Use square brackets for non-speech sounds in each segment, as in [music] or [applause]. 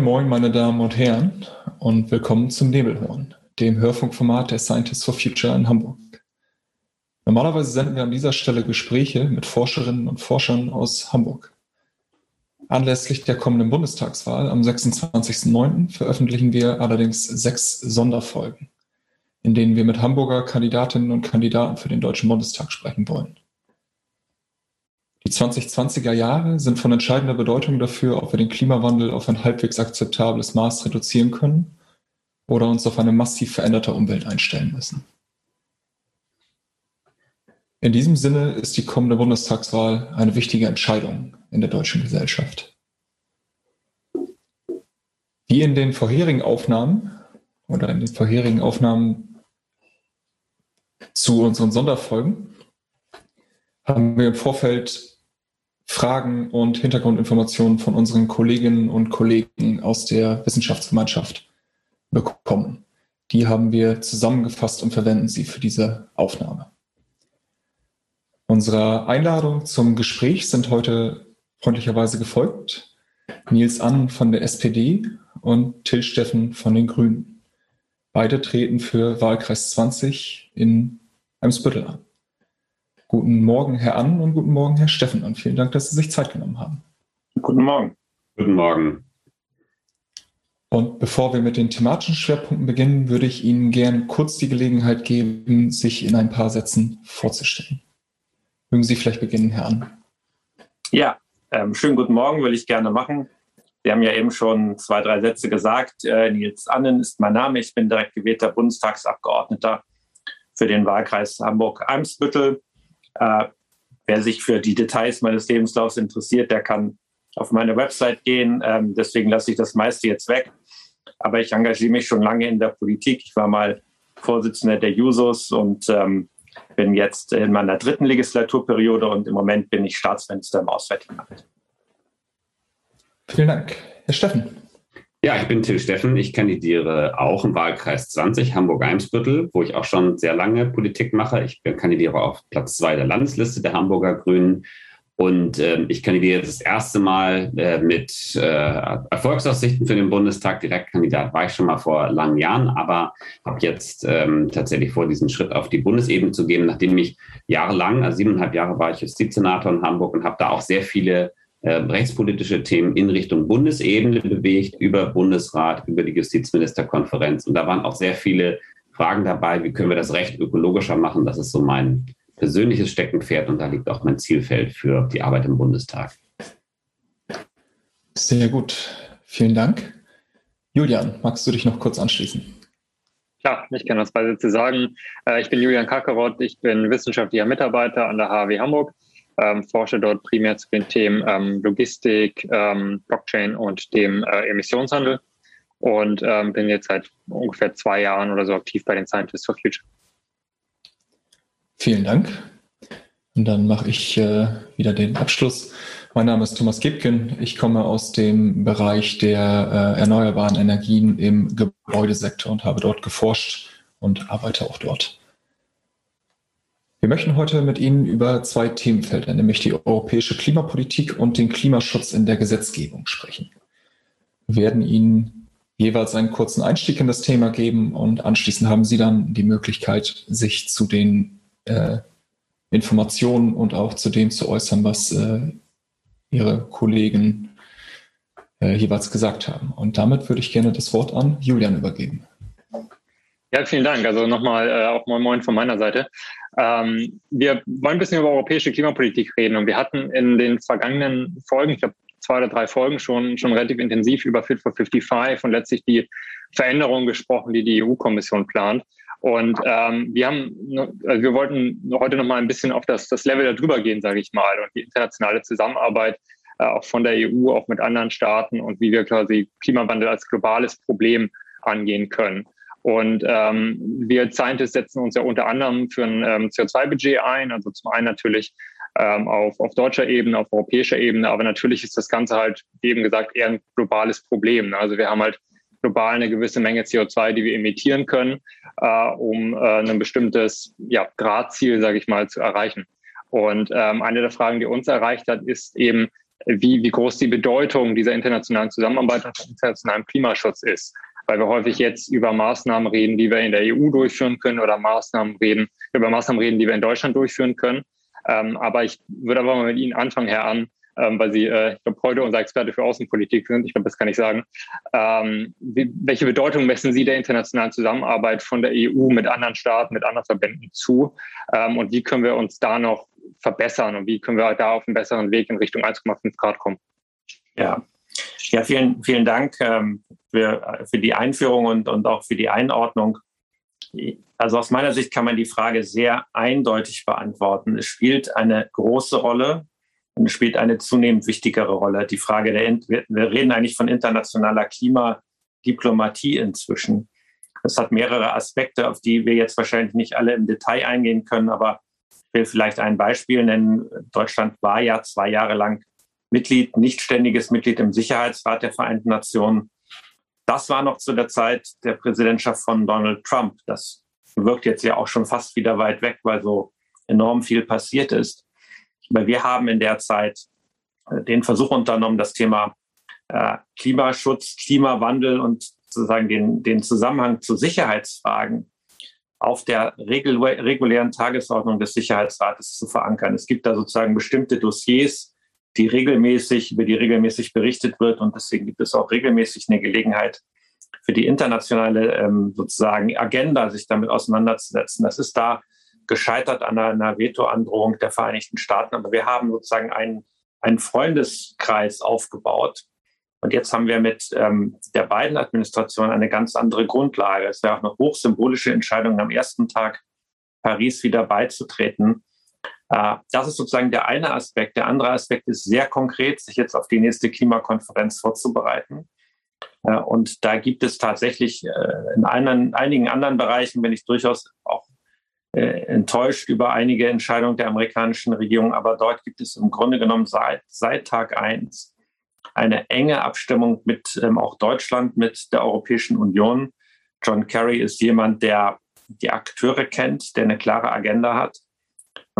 Moin, moin, meine Damen und Herren, und willkommen zum Nebelhorn, dem Hörfunkformat der Scientists for Future in Hamburg. Normalerweise senden wir an dieser Stelle Gespräche mit Forscherinnen und Forschern aus Hamburg. Anlässlich der kommenden Bundestagswahl am 26.09. veröffentlichen wir allerdings sechs Sonderfolgen, in denen wir mit Hamburger Kandidatinnen und Kandidaten für den Deutschen Bundestag sprechen wollen. Die 2020er Jahre sind von entscheidender Bedeutung dafür, ob wir den Klimawandel auf ein halbwegs akzeptables Maß reduzieren können oder uns auf eine massiv veränderte Umwelt einstellen müssen. In diesem Sinne ist die kommende Bundestagswahl eine wichtige Entscheidung in der deutschen Gesellschaft. Wie in den vorherigen Aufnahmen oder in den vorherigen Aufnahmen zu unseren Sonderfolgen haben wir im Vorfeld Fragen und Hintergrundinformationen von unseren Kolleginnen und Kollegen aus der Wissenschaftsgemeinschaft bekommen. Die haben wir zusammengefasst und verwenden sie für diese Aufnahme. Unserer Einladung zum Gespräch sind heute freundlicherweise gefolgt Nils Ann von der SPD und Till Steffen von den Grünen. Beide treten für Wahlkreis 20 in Eimsbüttel an. Guten Morgen, Herr Ann und guten Morgen, Herr Steffen. Und vielen Dank, dass Sie sich Zeit genommen haben. Guten Morgen. Guten Morgen. Und bevor wir mit den thematischen Schwerpunkten beginnen, würde ich Ihnen gerne kurz die Gelegenheit geben, sich in ein paar Sätzen vorzustellen. Mögen Sie vielleicht beginnen, Herr Ann? Ja, ähm, schönen guten Morgen, will ich gerne machen. Sie haben ja eben schon zwei, drei Sätze gesagt. Äh, Nils Annen ist mein Name. Ich bin direkt gewählter Bundestagsabgeordneter für den Wahlkreis Hamburg-Eimsbüttel. Äh, wer sich für die Details meines Lebenslaufs interessiert, der kann auf meine Website gehen. Ähm, deswegen lasse ich das meiste jetzt weg. Aber ich engagiere mich schon lange in der Politik. Ich war mal Vorsitzender der Jusos und ähm, bin jetzt in meiner dritten Legislaturperiode und im Moment bin ich Staatsminister im Auswärtigen Amt. Vielen Dank. Herr Steffen. Ja, ich bin Till Steffen. Ich kandidiere auch im Wahlkreis 20 Hamburg-Eimsbüttel, wo ich auch schon sehr lange Politik mache. Ich kandidiere auf Platz zwei der Landesliste der Hamburger Grünen. Und äh, ich kandidiere das erste Mal äh, mit äh, Erfolgsaussichten für den Bundestag. Direktkandidat war ich schon mal vor langen Jahren, aber habe jetzt ähm, tatsächlich vor, diesen Schritt auf die Bundesebene zu geben, nachdem ich jahrelang, also siebeneinhalb Jahre war ich Justizsenator in Hamburg und habe da auch sehr viele äh, rechtspolitische Themen in Richtung Bundesebene bewegt, über Bundesrat, über die Justizministerkonferenz. Und da waren auch sehr viele Fragen dabei, wie können wir das Recht ökologischer machen. Das ist so mein persönliches Steckenpferd und da liegt auch mein Zielfeld für die Arbeit im Bundestag. Sehr gut. Vielen Dank. Julian, magst du dich noch kurz anschließen? Klar, ich kann das bei Sätze sagen. Äh, ich bin Julian Kakarott, ich bin wissenschaftlicher Mitarbeiter an der HW Hamburg ähm, forsche dort primär zu den Themen ähm, Logistik, ähm, Blockchain und dem äh, Emissionshandel und ähm, bin jetzt seit ungefähr zwei Jahren oder so aktiv bei den Scientists for Future. Vielen Dank. Und dann mache ich äh, wieder den Abschluss. Mein Name ist Thomas Gibken. Ich komme aus dem Bereich der äh, erneuerbaren Energien im Gebäudesektor und habe dort geforscht und arbeite auch dort. Wir möchten heute mit Ihnen über zwei Themenfelder, nämlich die europäische Klimapolitik und den Klimaschutz in der Gesetzgebung sprechen. Wir werden Ihnen jeweils einen kurzen Einstieg in das Thema geben und anschließend haben Sie dann die Möglichkeit, sich zu den äh, Informationen und auch zu dem zu äußern, was äh, Ihre Kollegen äh, jeweils gesagt haben. Und damit würde ich gerne das Wort an Julian übergeben. Ja, vielen Dank. Also nochmal äh, auch Moin Moin von meiner Seite. Ähm, wir wollen ein bisschen über europäische Klimapolitik reden und wir hatten in den vergangenen Folgen, ich glaube zwei oder drei Folgen schon, schon relativ intensiv über Fit for 55 und letztlich die Veränderungen gesprochen, die die EU-Kommission plant. Und ähm, wir haben, also wir wollten heute noch mal ein bisschen auf das, das Level darüber gehen, sage ich mal, und die internationale Zusammenarbeit äh, auch von der EU, auch mit anderen Staaten und wie wir quasi Klimawandel als globales Problem angehen können. Und ähm, wir Scientists setzen uns ja unter anderem für ein ähm, CO2-Budget ein, also zum einen natürlich ähm, auf, auf deutscher Ebene, auf europäischer Ebene, aber natürlich ist das Ganze halt, wie eben gesagt, eher ein globales Problem. Ne? Also wir haben halt global eine gewisse Menge CO2, die wir emittieren können, äh, um äh, ein bestimmtes ja, Gradziel, sage ich mal, zu erreichen. Und ähm, eine der Fragen, die uns erreicht hat, ist eben, wie, wie groß die Bedeutung dieser internationalen Zusammenarbeit und internationalen Klimaschutz ist. Weil wir häufig jetzt über Maßnahmen reden, die wir in der EU durchführen können oder Maßnahmen reden, über Maßnahmen reden, die wir in Deutschland durchführen können. Ähm, aber ich würde aber mal mit Ihnen anfangen, Herr An, ähm, weil Sie, äh, ich glaube, heute unser Experte für Außenpolitik sind. Ich glaube, das kann ich sagen. Ähm, wie, welche Bedeutung messen Sie der internationalen Zusammenarbeit von der EU mit anderen Staaten, mit anderen Verbänden zu? Ähm, und wie können wir uns da noch verbessern und wie können wir da auf einen besseren Weg in Richtung 1,5 Grad kommen? Ja, ja vielen, vielen Dank ähm, für, für die Einführung und, und auch für die Einordnung. Also aus meiner Sicht kann man die Frage sehr eindeutig beantworten. Es spielt eine große Rolle und es spielt eine zunehmend wichtigere Rolle. Die Frage der, wir reden eigentlich von internationaler Klimadiplomatie inzwischen. Das hat mehrere Aspekte, auf die wir jetzt wahrscheinlich nicht alle im Detail eingehen können, aber ich will vielleicht ein Beispiel nennen. Deutschland war ja zwei Jahre lang Mitglied, nicht ständiges Mitglied im Sicherheitsrat der Vereinten Nationen. Das war noch zu der Zeit der Präsidentschaft von Donald Trump. Das wirkt jetzt ja auch schon fast wieder weit weg, weil so enorm viel passiert ist. Aber wir haben in der Zeit äh, den Versuch unternommen, das Thema äh, Klimaschutz, Klimawandel und sozusagen den, den Zusammenhang zu Sicherheitsfragen auf der regulären Tagesordnung des Sicherheitsrates zu verankern. Es gibt da sozusagen bestimmte Dossiers, die regelmäßig, über die regelmäßig berichtet wird. Und deswegen gibt es auch regelmäßig eine Gelegenheit für die internationale ähm, sozusagen Agenda, sich damit auseinanderzusetzen. Das ist da gescheitert an einer Vetoandrohung der Vereinigten Staaten. Aber wir haben sozusagen einen, einen Freundeskreis aufgebaut, und jetzt haben wir mit ähm, der beiden Administration eine ganz andere Grundlage. Es wäre auch eine hochsymbolische Entscheidung, am ersten Tag Paris wieder beizutreten. Äh, das ist sozusagen der eine Aspekt. Der andere Aspekt ist sehr konkret, sich jetzt auf die nächste Klimakonferenz vorzubereiten. Äh, und da gibt es tatsächlich äh, in einigen anderen Bereichen, bin ich durchaus auch enttäuscht über einige Entscheidungen der amerikanischen Regierung. Aber dort gibt es im Grunde genommen seit, seit Tag eins eine enge Abstimmung mit ähm, auch Deutschland, mit der Europäischen Union. John Kerry ist jemand, der die Akteure kennt, der eine klare Agenda hat.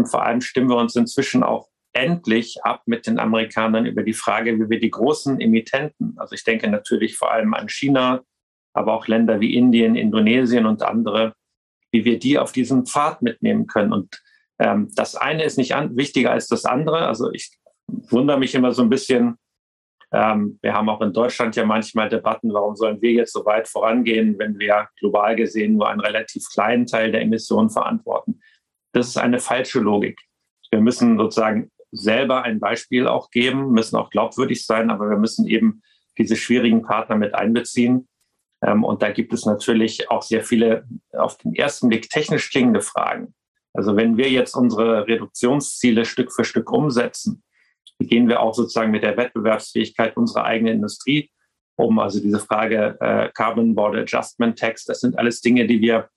Und vor allem stimmen wir uns inzwischen auch endlich ab mit den Amerikanern über die Frage, wie wir die großen Emittenten, also ich denke natürlich vor allem an China, aber auch Länder wie Indien, Indonesien und andere, wie wir die auf diesen Pfad mitnehmen können. Und ähm, das eine ist nicht an, wichtiger als das andere. Also ich wundere mich immer so ein bisschen, ähm, wir haben auch in Deutschland ja manchmal Debatten, warum sollen wir jetzt so weit vorangehen, wenn wir global gesehen nur einen relativ kleinen Teil der Emissionen verantworten. Das ist eine falsche Logik. Wir müssen sozusagen selber ein Beispiel auch geben, müssen auch glaubwürdig sein, aber wir müssen eben diese schwierigen Partner mit einbeziehen. Ähm, und da gibt es natürlich auch sehr viele auf den ersten Blick technisch klingende Fragen. Also wenn wir jetzt unsere Reduktionsziele Stück für Stück umsetzen, gehen wir auch sozusagen mit der Wettbewerbsfähigkeit unserer eigenen Industrie um? Also diese Frage äh, Carbon Border Adjustment Tax, das sind alles Dinge, die wir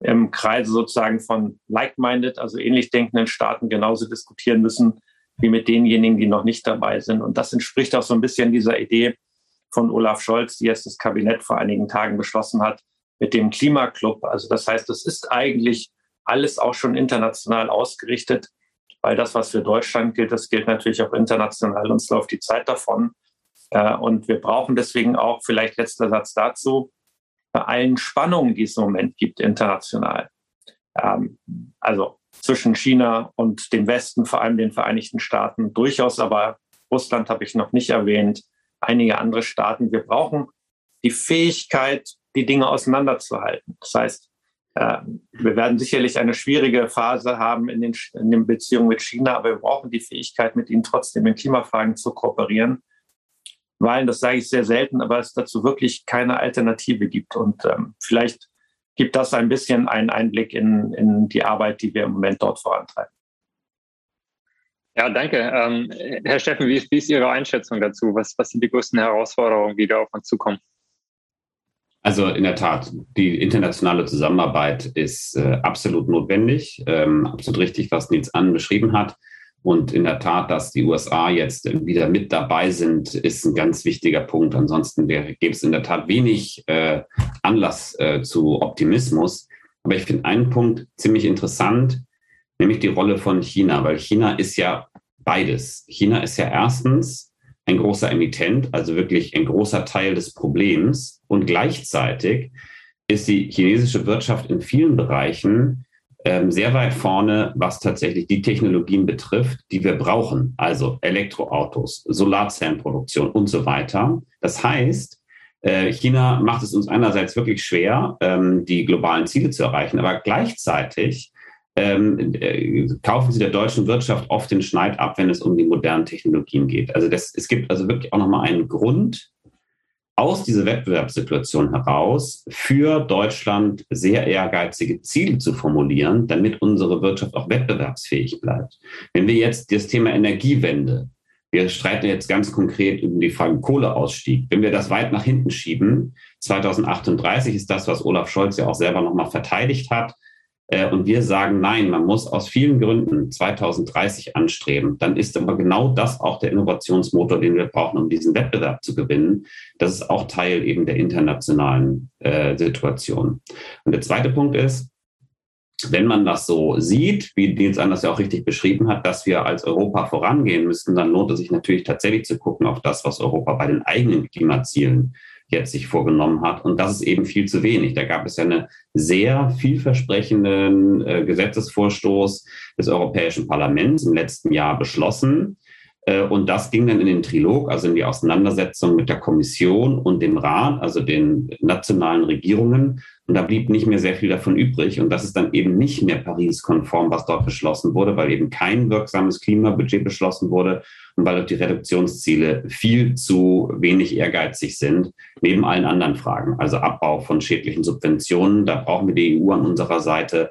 im Kreise sozusagen von like-minded, also ähnlich denkenden Staaten genauso diskutieren müssen wie mit denjenigen, die noch nicht dabei sind. Und das entspricht auch so ein bisschen dieser Idee von Olaf Scholz, die jetzt das Kabinett vor einigen Tagen beschlossen hat, mit dem Klimaclub. Also das heißt, es ist eigentlich alles auch schon international ausgerichtet weil das, was für Deutschland gilt, das gilt natürlich auch international. Uns läuft die Zeit davon. Äh, und wir brauchen deswegen auch, vielleicht letzter Satz dazu, bei allen Spannungen, die es im Moment gibt international, ähm, also zwischen China und dem Westen, vor allem den Vereinigten Staaten, durchaus aber Russland habe ich noch nicht erwähnt, einige andere Staaten. Wir brauchen die Fähigkeit, die Dinge auseinanderzuhalten. Das heißt, ähm, wir werden sicherlich eine schwierige Phase haben in den, in den Beziehungen mit China, aber wir brauchen die Fähigkeit, mit ihnen trotzdem in Klimafragen zu kooperieren, weil, das sage ich sehr selten, aber es dazu wirklich keine Alternative gibt. Und ähm, vielleicht gibt das ein bisschen einen Einblick in, in die Arbeit, die wir im Moment dort vorantreiben. Ja, danke. Ähm, Herr Steffen, wie ist, wie ist, Ihre Einschätzung dazu? Was, was sind die größten Herausforderungen, die da auf uns zukommen? Also in der Tat, die internationale Zusammenarbeit ist äh, absolut notwendig, ähm, absolut richtig, was Nils An beschrieben hat. Und in der Tat, dass die USA jetzt wieder mit dabei sind, ist ein ganz wichtiger Punkt. Ansonsten gäbe es in der Tat wenig äh, Anlass äh, zu Optimismus. Aber ich finde einen Punkt ziemlich interessant, nämlich die Rolle von China, weil China ist ja beides. China ist ja erstens ein großer Emittent, also wirklich ein großer Teil des Problems. Und gleichzeitig ist die chinesische Wirtschaft in vielen Bereichen sehr weit vorne, was tatsächlich die Technologien betrifft, die wir brauchen. Also Elektroautos, Solarzellenproduktion und so weiter. Das heißt, äh, China macht es uns einerseits wirklich schwer, ähm, die globalen Ziele zu erreichen, aber gleichzeitig ähm, äh, kaufen sie der deutschen Wirtschaft oft den Schneid ab, wenn es um die modernen Technologien geht. Also das, es gibt also wirklich auch nochmal einen Grund, aus dieser Wettbewerbssituation heraus für Deutschland sehr ehrgeizige Ziele zu formulieren, damit unsere Wirtschaft auch wettbewerbsfähig bleibt. Wenn wir jetzt das Thema Energiewende, wir streiten jetzt ganz konkret über die Frage Kohleausstieg, wenn wir das weit nach hinten schieben, 2038 ist das, was Olaf Scholz ja auch selber nochmal verteidigt hat, und wir sagen, nein, man muss aus vielen Gründen 2030 anstreben. Dann ist aber genau das auch der Innovationsmotor, den wir brauchen, um diesen Wettbewerb zu gewinnen. Das ist auch Teil eben der internationalen äh, Situation. Und der zweite Punkt ist, wenn man das so sieht, wie Nils Anders ja auch richtig beschrieben hat, dass wir als Europa vorangehen müssen, dann lohnt es sich natürlich tatsächlich zu gucken auf das, was Europa bei den eigenen Klimazielen jetzt sich vorgenommen hat. Und das ist eben viel zu wenig. Da gab es ja einen sehr vielversprechenden äh, Gesetzesvorstoß des Europäischen Parlaments im letzten Jahr beschlossen. Äh, und das ging dann in den Trilog, also in die Auseinandersetzung mit der Kommission und dem Rat, also den nationalen Regierungen. Und da blieb nicht mehr sehr viel davon übrig. Und das ist dann eben nicht mehr Paris-konform, was dort beschlossen wurde, weil eben kein wirksames Klimabudget beschlossen wurde und weil dort die Reduktionsziele viel zu wenig ehrgeizig sind, neben allen anderen Fragen. Also Abbau von schädlichen Subventionen, da brauchen wir die EU an unserer Seite.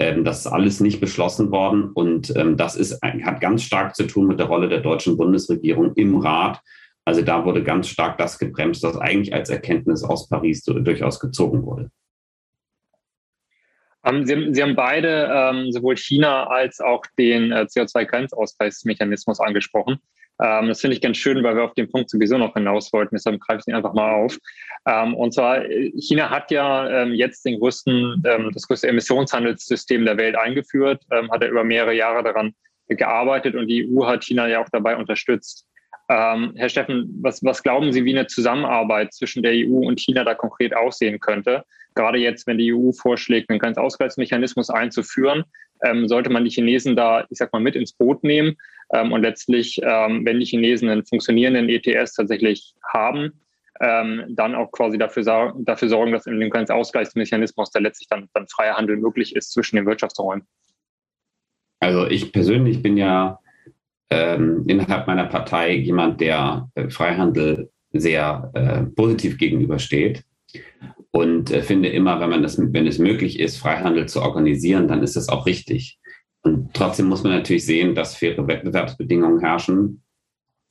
Ähm, das ist alles nicht beschlossen worden und ähm, das ist, hat ganz stark zu tun mit der Rolle der deutschen Bundesregierung im Rat. Also da wurde ganz stark das gebremst, was eigentlich als Erkenntnis aus Paris durchaus gezogen wurde. Ähm, Sie, haben, Sie haben beide ähm, sowohl China als auch den äh, CO2-Grenzausgleichsmechanismus angesprochen. Ähm, das finde ich ganz schön, weil wir auf den Punkt sowieso noch hinaus wollten. Deshalb greife ich ihn einfach mal auf. Ähm, und zwar, China hat ja ähm, jetzt den größten, ähm, das größte Emissionshandelssystem der Welt eingeführt, hat er über mehrere Jahre daran gearbeitet und die EU hat China ja auch dabei unterstützt. Herr Steffen, was, was glauben Sie, wie eine Zusammenarbeit zwischen der EU und China da konkret aussehen könnte? Gerade jetzt, wenn die EU vorschlägt, einen Grenzausgleichsmechanismus einzuführen, ähm, sollte man die Chinesen da, ich sag mal, mit ins Boot nehmen ähm, und letztlich, ähm, wenn die Chinesen einen funktionierenden ETS tatsächlich haben, ähm, dann auch quasi dafür, dafür sorgen, dass in dem Grenzaussgleichsmechanismus da letztlich dann, dann freier Handel möglich ist zwischen den Wirtschaftsräumen. Also ich persönlich bin ja ähm, innerhalb meiner Partei jemand, der äh, Freihandel sehr äh, positiv gegenübersteht und äh, finde immer, wenn man das, wenn es möglich ist, Freihandel zu organisieren, dann ist das auch richtig. Und trotzdem muss man natürlich sehen, dass faire Wettbewerbsbedingungen herrschen.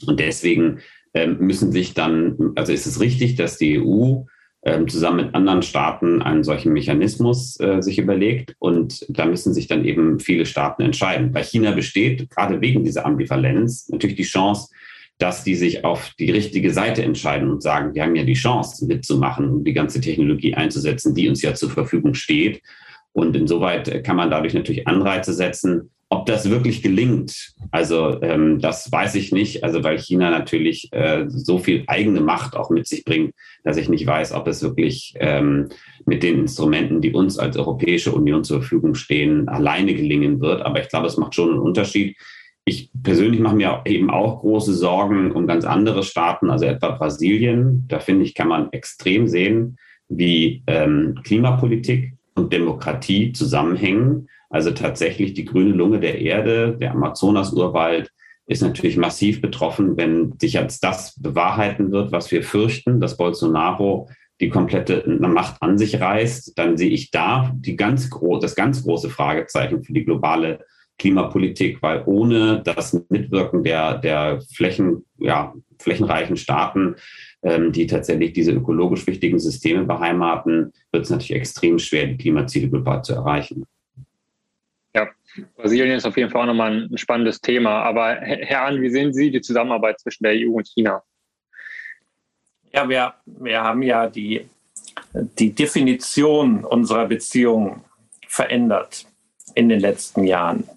Und deswegen ähm, müssen sich dann, also ist es richtig, dass die EU ähm, zusammen mit anderen Staaten einen solchen Mechanismus äh, sich überlegt. Und da müssen sich dann eben viele Staaten entscheiden. Bei China besteht gerade wegen dieser Ambivalenz natürlich die Chance, dass die sich auf die richtige Seite entscheiden und sagen, wir haben ja die Chance mitzumachen und die ganze Technologie einzusetzen, die uns ja zur Verfügung steht. Und insoweit kann man dadurch natürlich Anreize setzen, ob das wirklich gelingt, also ähm, das weiß ich nicht, also weil China natürlich äh, so viel eigene Macht auch mit sich bringt, dass ich nicht weiß, ob es wirklich ähm, mit den Instrumenten, die uns als Europäische Union zur Verfügung stehen, alleine gelingen wird. Aber ich glaube, es macht schon einen Unterschied. Ich persönlich mache mir eben auch große Sorgen um ganz andere Staaten, also etwa Brasilien. Da finde ich, kann man extrem sehen, wie ähm, Klimapolitik und Demokratie zusammenhängen also tatsächlich die grüne Lunge der Erde, der Amazonas-Urwald, ist natürlich massiv betroffen, wenn sich jetzt das bewahrheiten wird, was wir fürchten, dass Bolsonaro die komplette Macht an sich reißt, dann sehe ich da die ganz das ganz große Fragezeichen für die globale Klimapolitik, weil ohne das Mitwirken der, der Flächen, ja, flächenreichen Staaten, ähm, die tatsächlich diese ökologisch wichtigen Systeme beheimaten, wird es natürlich extrem schwer, die Klimaziele global zu erreichen. Brasilien ist auf jeden Fall auch nochmal ein spannendes Thema. Aber Herr Ahn, wie sehen Sie die Zusammenarbeit zwischen der EU und China? Ja, wir, wir haben ja die, die Definition unserer Beziehung verändert in den letzten Jahren.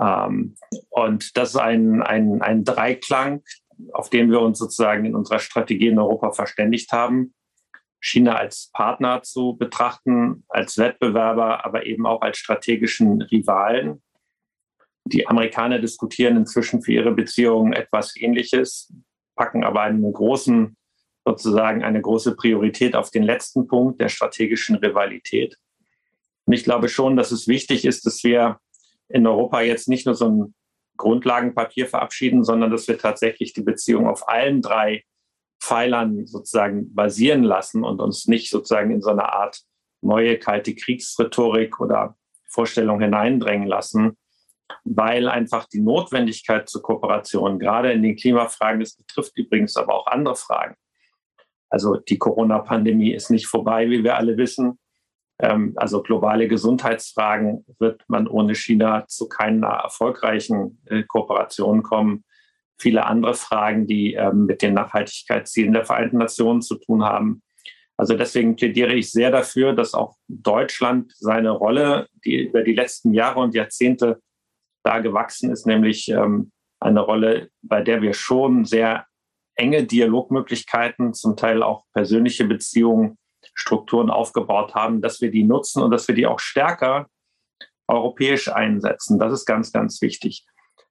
Ähm, und das ist ein, ein, ein Dreiklang, auf den wir uns sozusagen in unserer Strategie in Europa verständigt haben. China als Partner zu betrachten, als Wettbewerber, aber eben auch als strategischen Rivalen. Die Amerikaner diskutieren inzwischen für ihre Beziehungen etwas Ähnliches, packen aber einen großen, sozusagen eine große Priorität auf den letzten Punkt der strategischen Rivalität. Und ich glaube schon, dass es wichtig ist, dass wir in Europa jetzt nicht nur so ein Grundlagenpapier verabschieden, sondern dass wir tatsächlich die Beziehung auf allen drei Pfeilern sozusagen basieren lassen und uns nicht sozusagen in so eine Art neue kalte Kriegsrhetorik oder Vorstellung hineindrängen lassen, weil einfach die Notwendigkeit zur Kooperation, gerade in den Klimafragen, das betrifft übrigens aber auch andere Fragen. Also die Corona-Pandemie ist nicht vorbei, wie wir alle wissen. Ähm, also globale Gesundheitsfragen wird man ohne China zu keiner erfolgreichen äh, Kooperation kommen. Viele andere Fragen, die ähm, mit den Nachhaltigkeitszielen der Vereinten Nationen zu tun haben. Also deswegen plädiere ich sehr dafür, dass auch Deutschland seine Rolle, die über die letzten Jahre und Jahrzehnte da gewachsen ist, nämlich ähm, eine Rolle, bei der wir schon sehr enge Dialogmöglichkeiten, zum Teil auch persönliche Beziehungen Strukturen aufgebaut haben, dass wir die nutzen und dass wir die auch stärker europäisch einsetzen. Das ist ganz, ganz wichtig.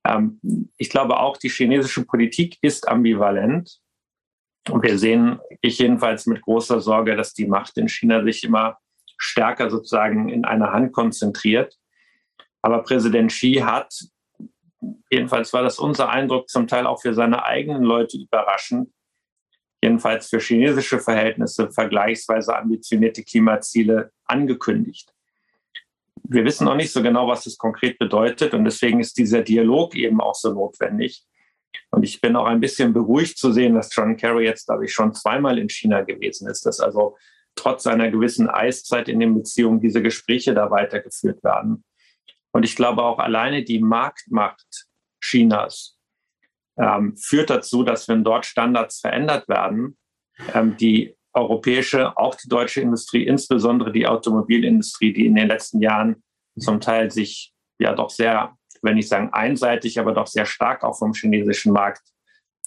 Ähm, ich glaube auch, die chinesische Politik ist ambivalent. Und wir sehen, ich jedenfalls mit großer Sorge, dass die Macht in China sich immer stärker sozusagen in einer Hand konzentriert. Aber Präsident Xi hat, jedenfalls war das unser Eindruck, zum Teil auch für seine eigenen Leute überraschend, jedenfalls für chinesische Verhältnisse vergleichsweise ambitionierte Klimaziele angekündigt. Wir wissen noch nicht so genau, was das konkret bedeutet und deswegen ist dieser Dialog eben auch so notwendig. Und ich bin auch ein bisschen beruhigt zu sehen, dass John Kerry jetzt, glaube ich, schon zweimal in China gewesen ist, dass also trotz einer gewissen Eiszeit in den Beziehungen diese Gespräche da weitergeführt werden. Und ich glaube auch alleine die Marktmacht Chinas ähm, führt dazu, dass wenn dort Standards verändert werden, ähm, die europäische, auch die deutsche Industrie, insbesondere die Automobilindustrie, die in den letzten Jahren zum Teil sich ja doch sehr, wenn ich sagen einseitig, aber doch sehr stark auch vom chinesischen Markt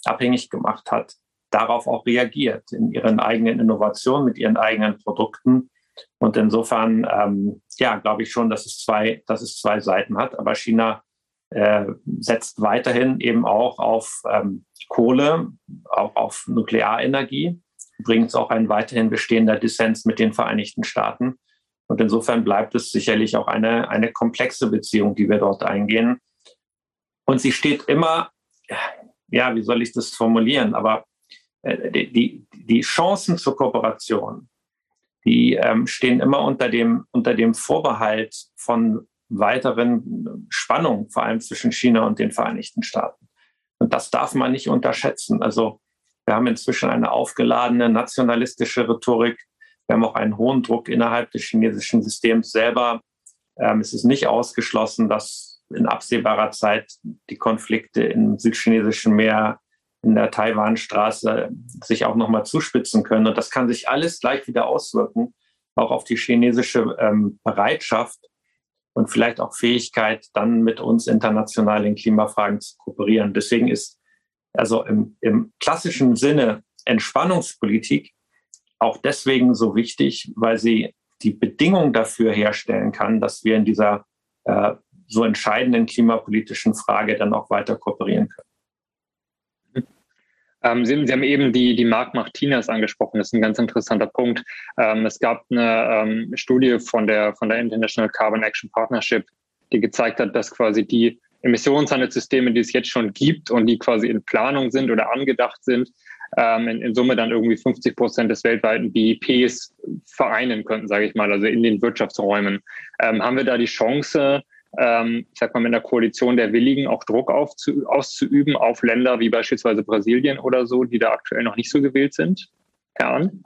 abhängig gemacht hat, darauf auch reagiert in ihren eigenen Innovationen, mit ihren eigenen Produkten. Und insofern, ähm, ja, glaube ich schon, dass es zwei, dass es zwei Seiten hat. Aber China äh, setzt weiterhin eben auch auf ähm, Kohle, auch auf Nuklearenergie. Übrigens auch ein weiterhin bestehender Dissens mit den Vereinigten Staaten. Und insofern bleibt es sicherlich auch eine, eine komplexe Beziehung, die wir dort eingehen. Und sie steht immer, ja, wie soll ich das formulieren, aber äh, die, die Chancen zur Kooperation, die ähm, stehen immer unter dem, unter dem Vorbehalt von weiteren Spannung, vor allem zwischen China und den Vereinigten Staaten. Und das darf man nicht unterschätzen. Also wir haben inzwischen eine aufgeladene nationalistische Rhetorik. Wir haben auch einen hohen Druck innerhalb des chinesischen Systems selber. Ähm, es ist nicht ausgeschlossen, dass in absehbarer Zeit die Konflikte im südchinesischen Meer, in der Taiwanstraße sich auch nochmal zuspitzen können. Und das kann sich alles gleich wieder auswirken, auch auf die chinesische ähm, Bereitschaft, und vielleicht auch Fähigkeit, dann mit uns international in Klimafragen zu kooperieren. Deswegen ist also im, im klassischen Sinne Entspannungspolitik auch deswegen so wichtig, weil sie die Bedingungen dafür herstellen kann, dass wir in dieser äh, so entscheidenden klimapolitischen Frage dann auch weiter kooperieren können. Ähm, Sie, Sie, haben eben die, die Marktmacht Chinas angesprochen. Das ist ein ganz interessanter Punkt. Ähm, es gab eine ähm, Studie von der, von der International Carbon Action Partnership, die gezeigt hat, dass quasi die Emissionshandelssysteme, die es jetzt schon gibt und die quasi in Planung sind oder angedacht sind, ähm, in, in, Summe dann irgendwie 50 Prozent des weltweiten BIPs vereinen könnten, sage ich mal, also in den Wirtschaftsräumen. Ähm, haben wir da die Chance, ähm, ich sag mal, mit einer Koalition der Willigen auch Druck aufzu, auszuüben auf Länder wie beispielsweise Brasilien oder so, die da aktuell noch nicht so gewählt sind? Herren?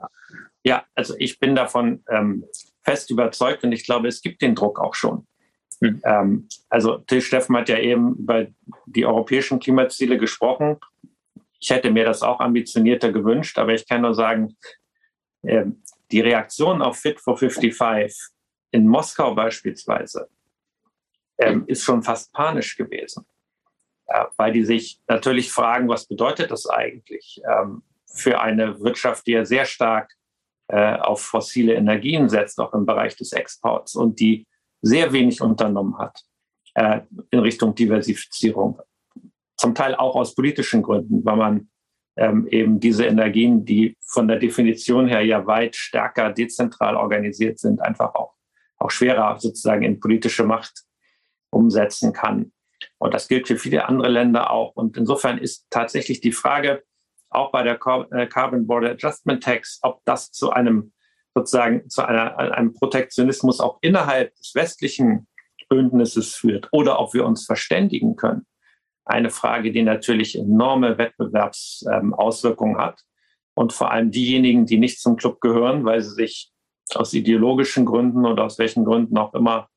Ja, also ich bin davon ähm, fest überzeugt und ich glaube, es gibt den Druck auch schon. Hm. Ähm, also Till Steffen hat ja eben über die europäischen Klimaziele gesprochen. Ich hätte mir das auch ambitionierter gewünscht, aber ich kann nur sagen, äh, die Reaktion auf Fit for 55 in Moskau beispielsweise ähm, ist schon fast panisch gewesen, äh, weil die sich natürlich fragen, was bedeutet das eigentlich ähm, für eine Wirtschaft, die ja sehr stark äh, auf fossile Energien setzt, auch im Bereich des Exports und die sehr wenig unternommen hat äh, in Richtung Diversifizierung. Zum Teil auch aus politischen Gründen, weil man ähm, eben diese Energien, die von der Definition her ja weit stärker dezentral organisiert sind, einfach auch, auch schwerer sozusagen in politische Macht umsetzen kann. Und das gilt für viele andere Länder auch. Und insofern ist tatsächlich die Frage, auch bei der äh, Carbon Border Adjustment Tax, ob das zu einem sozusagen zu einer, einem Protektionismus auch innerhalb des westlichen Bündnisses führt oder ob wir uns verständigen können. Eine Frage, die natürlich enorme Wettbewerbsauswirkungen hat. Und vor allem diejenigen, die nicht zum Club gehören, weil sie sich aus ideologischen Gründen oder aus welchen Gründen auch immer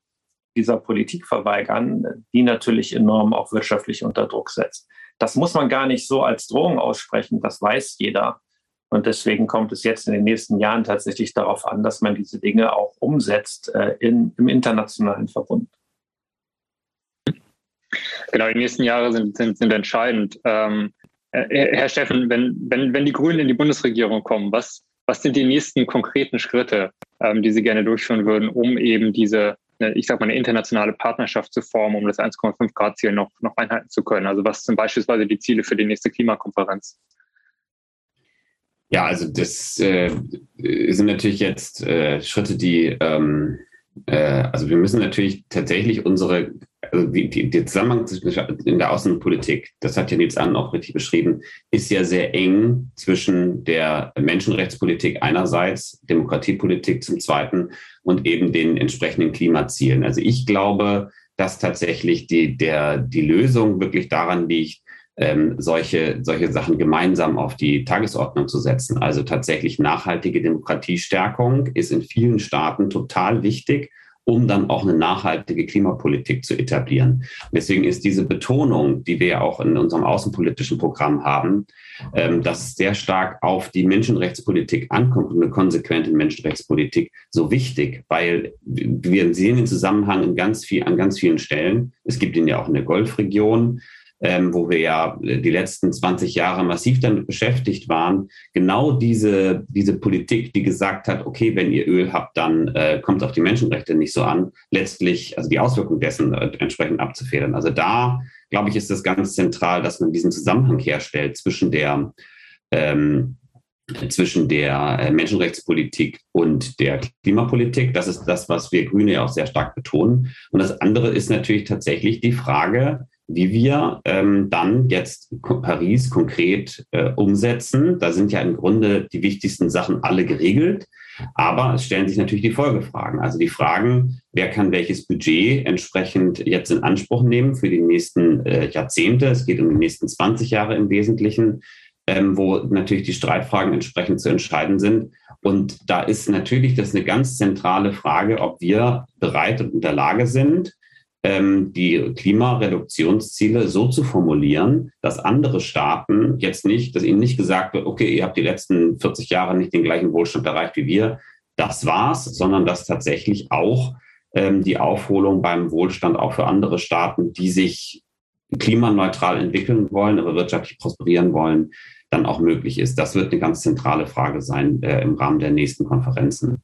dieser Politik verweigern, die natürlich enorm auch wirtschaftlich unter Druck setzt. Das muss man gar nicht so als Drohung aussprechen, das weiß jeder. Und deswegen kommt es jetzt in den nächsten Jahren tatsächlich darauf an, dass man diese Dinge auch umsetzt äh, in, im internationalen Verbund. Genau, die nächsten Jahre sind, sind, sind entscheidend. Ähm, äh, Herr Steffen, wenn, wenn, wenn die Grünen in die Bundesregierung kommen, was, was sind die nächsten konkreten Schritte, ähm, die Sie gerne durchführen würden, um eben diese ich sag mal, eine internationale Partnerschaft zu formen, um das 1,5 Grad Ziel noch, noch einhalten zu können? Also was sind beispielsweise die Ziele für die nächste Klimakonferenz? Ja, also das äh, sind natürlich jetzt äh, Schritte, die, ähm, äh, also wir müssen natürlich tatsächlich unsere also die, die, der Zusammenhang in der Außenpolitik, das hat ja Nils Ahn auch richtig beschrieben, ist ja sehr eng zwischen der Menschenrechtspolitik einerseits, Demokratiepolitik zum Zweiten und eben den entsprechenden Klimazielen. Also ich glaube, dass tatsächlich die, der, die Lösung wirklich daran liegt, ähm, solche, solche Sachen gemeinsam auf die Tagesordnung zu setzen. Also tatsächlich nachhaltige Demokratiestärkung ist in vielen Staaten total wichtig um dann auch eine nachhaltige Klimapolitik zu etablieren. Und deswegen ist diese Betonung, die wir ja auch in unserem außenpolitischen Programm haben, ähm, dass sehr stark auf die Menschenrechtspolitik ankommt und eine konsequente Menschenrechtspolitik so wichtig, weil wir sehen den Zusammenhang in ganz viel, an ganz vielen Stellen. Es gibt ihn ja auch in der Golfregion ähm, wo wir ja die letzten 20 Jahre massiv damit beschäftigt waren, genau diese, diese Politik, die gesagt hat, okay, wenn ihr Öl habt, dann äh, kommt es auf die Menschenrechte nicht so an, letztlich, also die Auswirkungen dessen äh, entsprechend abzufedern. Also da, glaube ich, ist es ganz zentral, dass man diesen Zusammenhang herstellt zwischen der ähm, zwischen der äh, Menschenrechtspolitik und der Klimapolitik. Das ist das, was wir Grüne ja auch sehr stark betonen. Und das andere ist natürlich tatsächlich die Frage, wie wir ähm, dann jetzt Paris konkret äh, umsetzen. Da sind ja im Grunde die wichtigsten Sachen alle geregelt. Aber es stellen sich natürlich die Folgefragen. Also die Fragen, wer kann welches Budget entsprechend jetzt in Anspruch nehmen für die nächsten äh, Jahrzehnte. Es geht um die nächsten 20 Jahre im Wesentlichen, ähm, wo natürlich die Streitfragen entsprechend zu entscheiden sind. Und da ist natürlich das eine ganz zentrale Frage, ob wir bereit und in der Lage sind, die Klimareduktionsziele so zu formulieren, dass andere Staaten jetzt nicht, dass ihnen nicht gesagt wird, okay, ihr habt die letzten 40 Jahre nicht den gleichen Wohlstand erreicht wie wir, das war's, sondern dass tatsächlich auch ähm, die Aufholung beim Wohlstand auch für andere Staaten, die sich klimaneutral entwickeln wollen, aber wirtschaftlich prosperieren wollen, dann auch möglich ist. Das wird eine ganz zentrale Frage sein äh, im Rahmen der nächsten Konferenzen.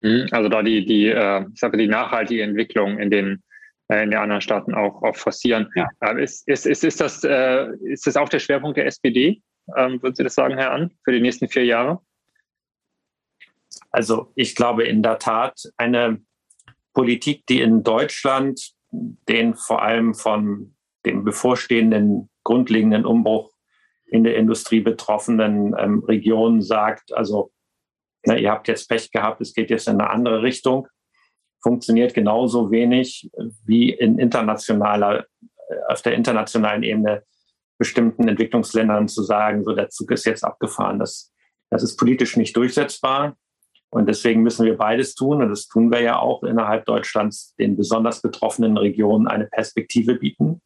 Mhm. Also da die, die, äh, ich sage, die nachhaltige Entwicklung in den äh, in den anderen Staaten auch, auch forcieren. Ja. Ähm, ist, ist, ist, ist, das, äh, ist das auch der Schwerpunkt der SPD? Ähm, würden Sie das sagen, Herr An, für die nächsten vier Jahre? Also ich glaube in der Tat eine Politik, die in Deutschland den vor allem von dem bevorstehenden grundlegenden Umbruch in der Industrie betroffenen ähm, Regionen sagt, also ne, ihr habt jetzt Pech gehabt, es geht jetzt in eine andere Richtung, funktioniert genauso wenig wie in internationaler, äh, auf der internationalen Ebene bestimmten Entwicklungsländern zu sagen, so der Zug ist jetzt abgefahren. Das, das ist politisch nicht durchsetzbar. Und deswegen müssen wir beides tun. Und das tun wir ja auch innerhalb Deutschlands den besonders betroffenen Regionen eine Perspektive bieten.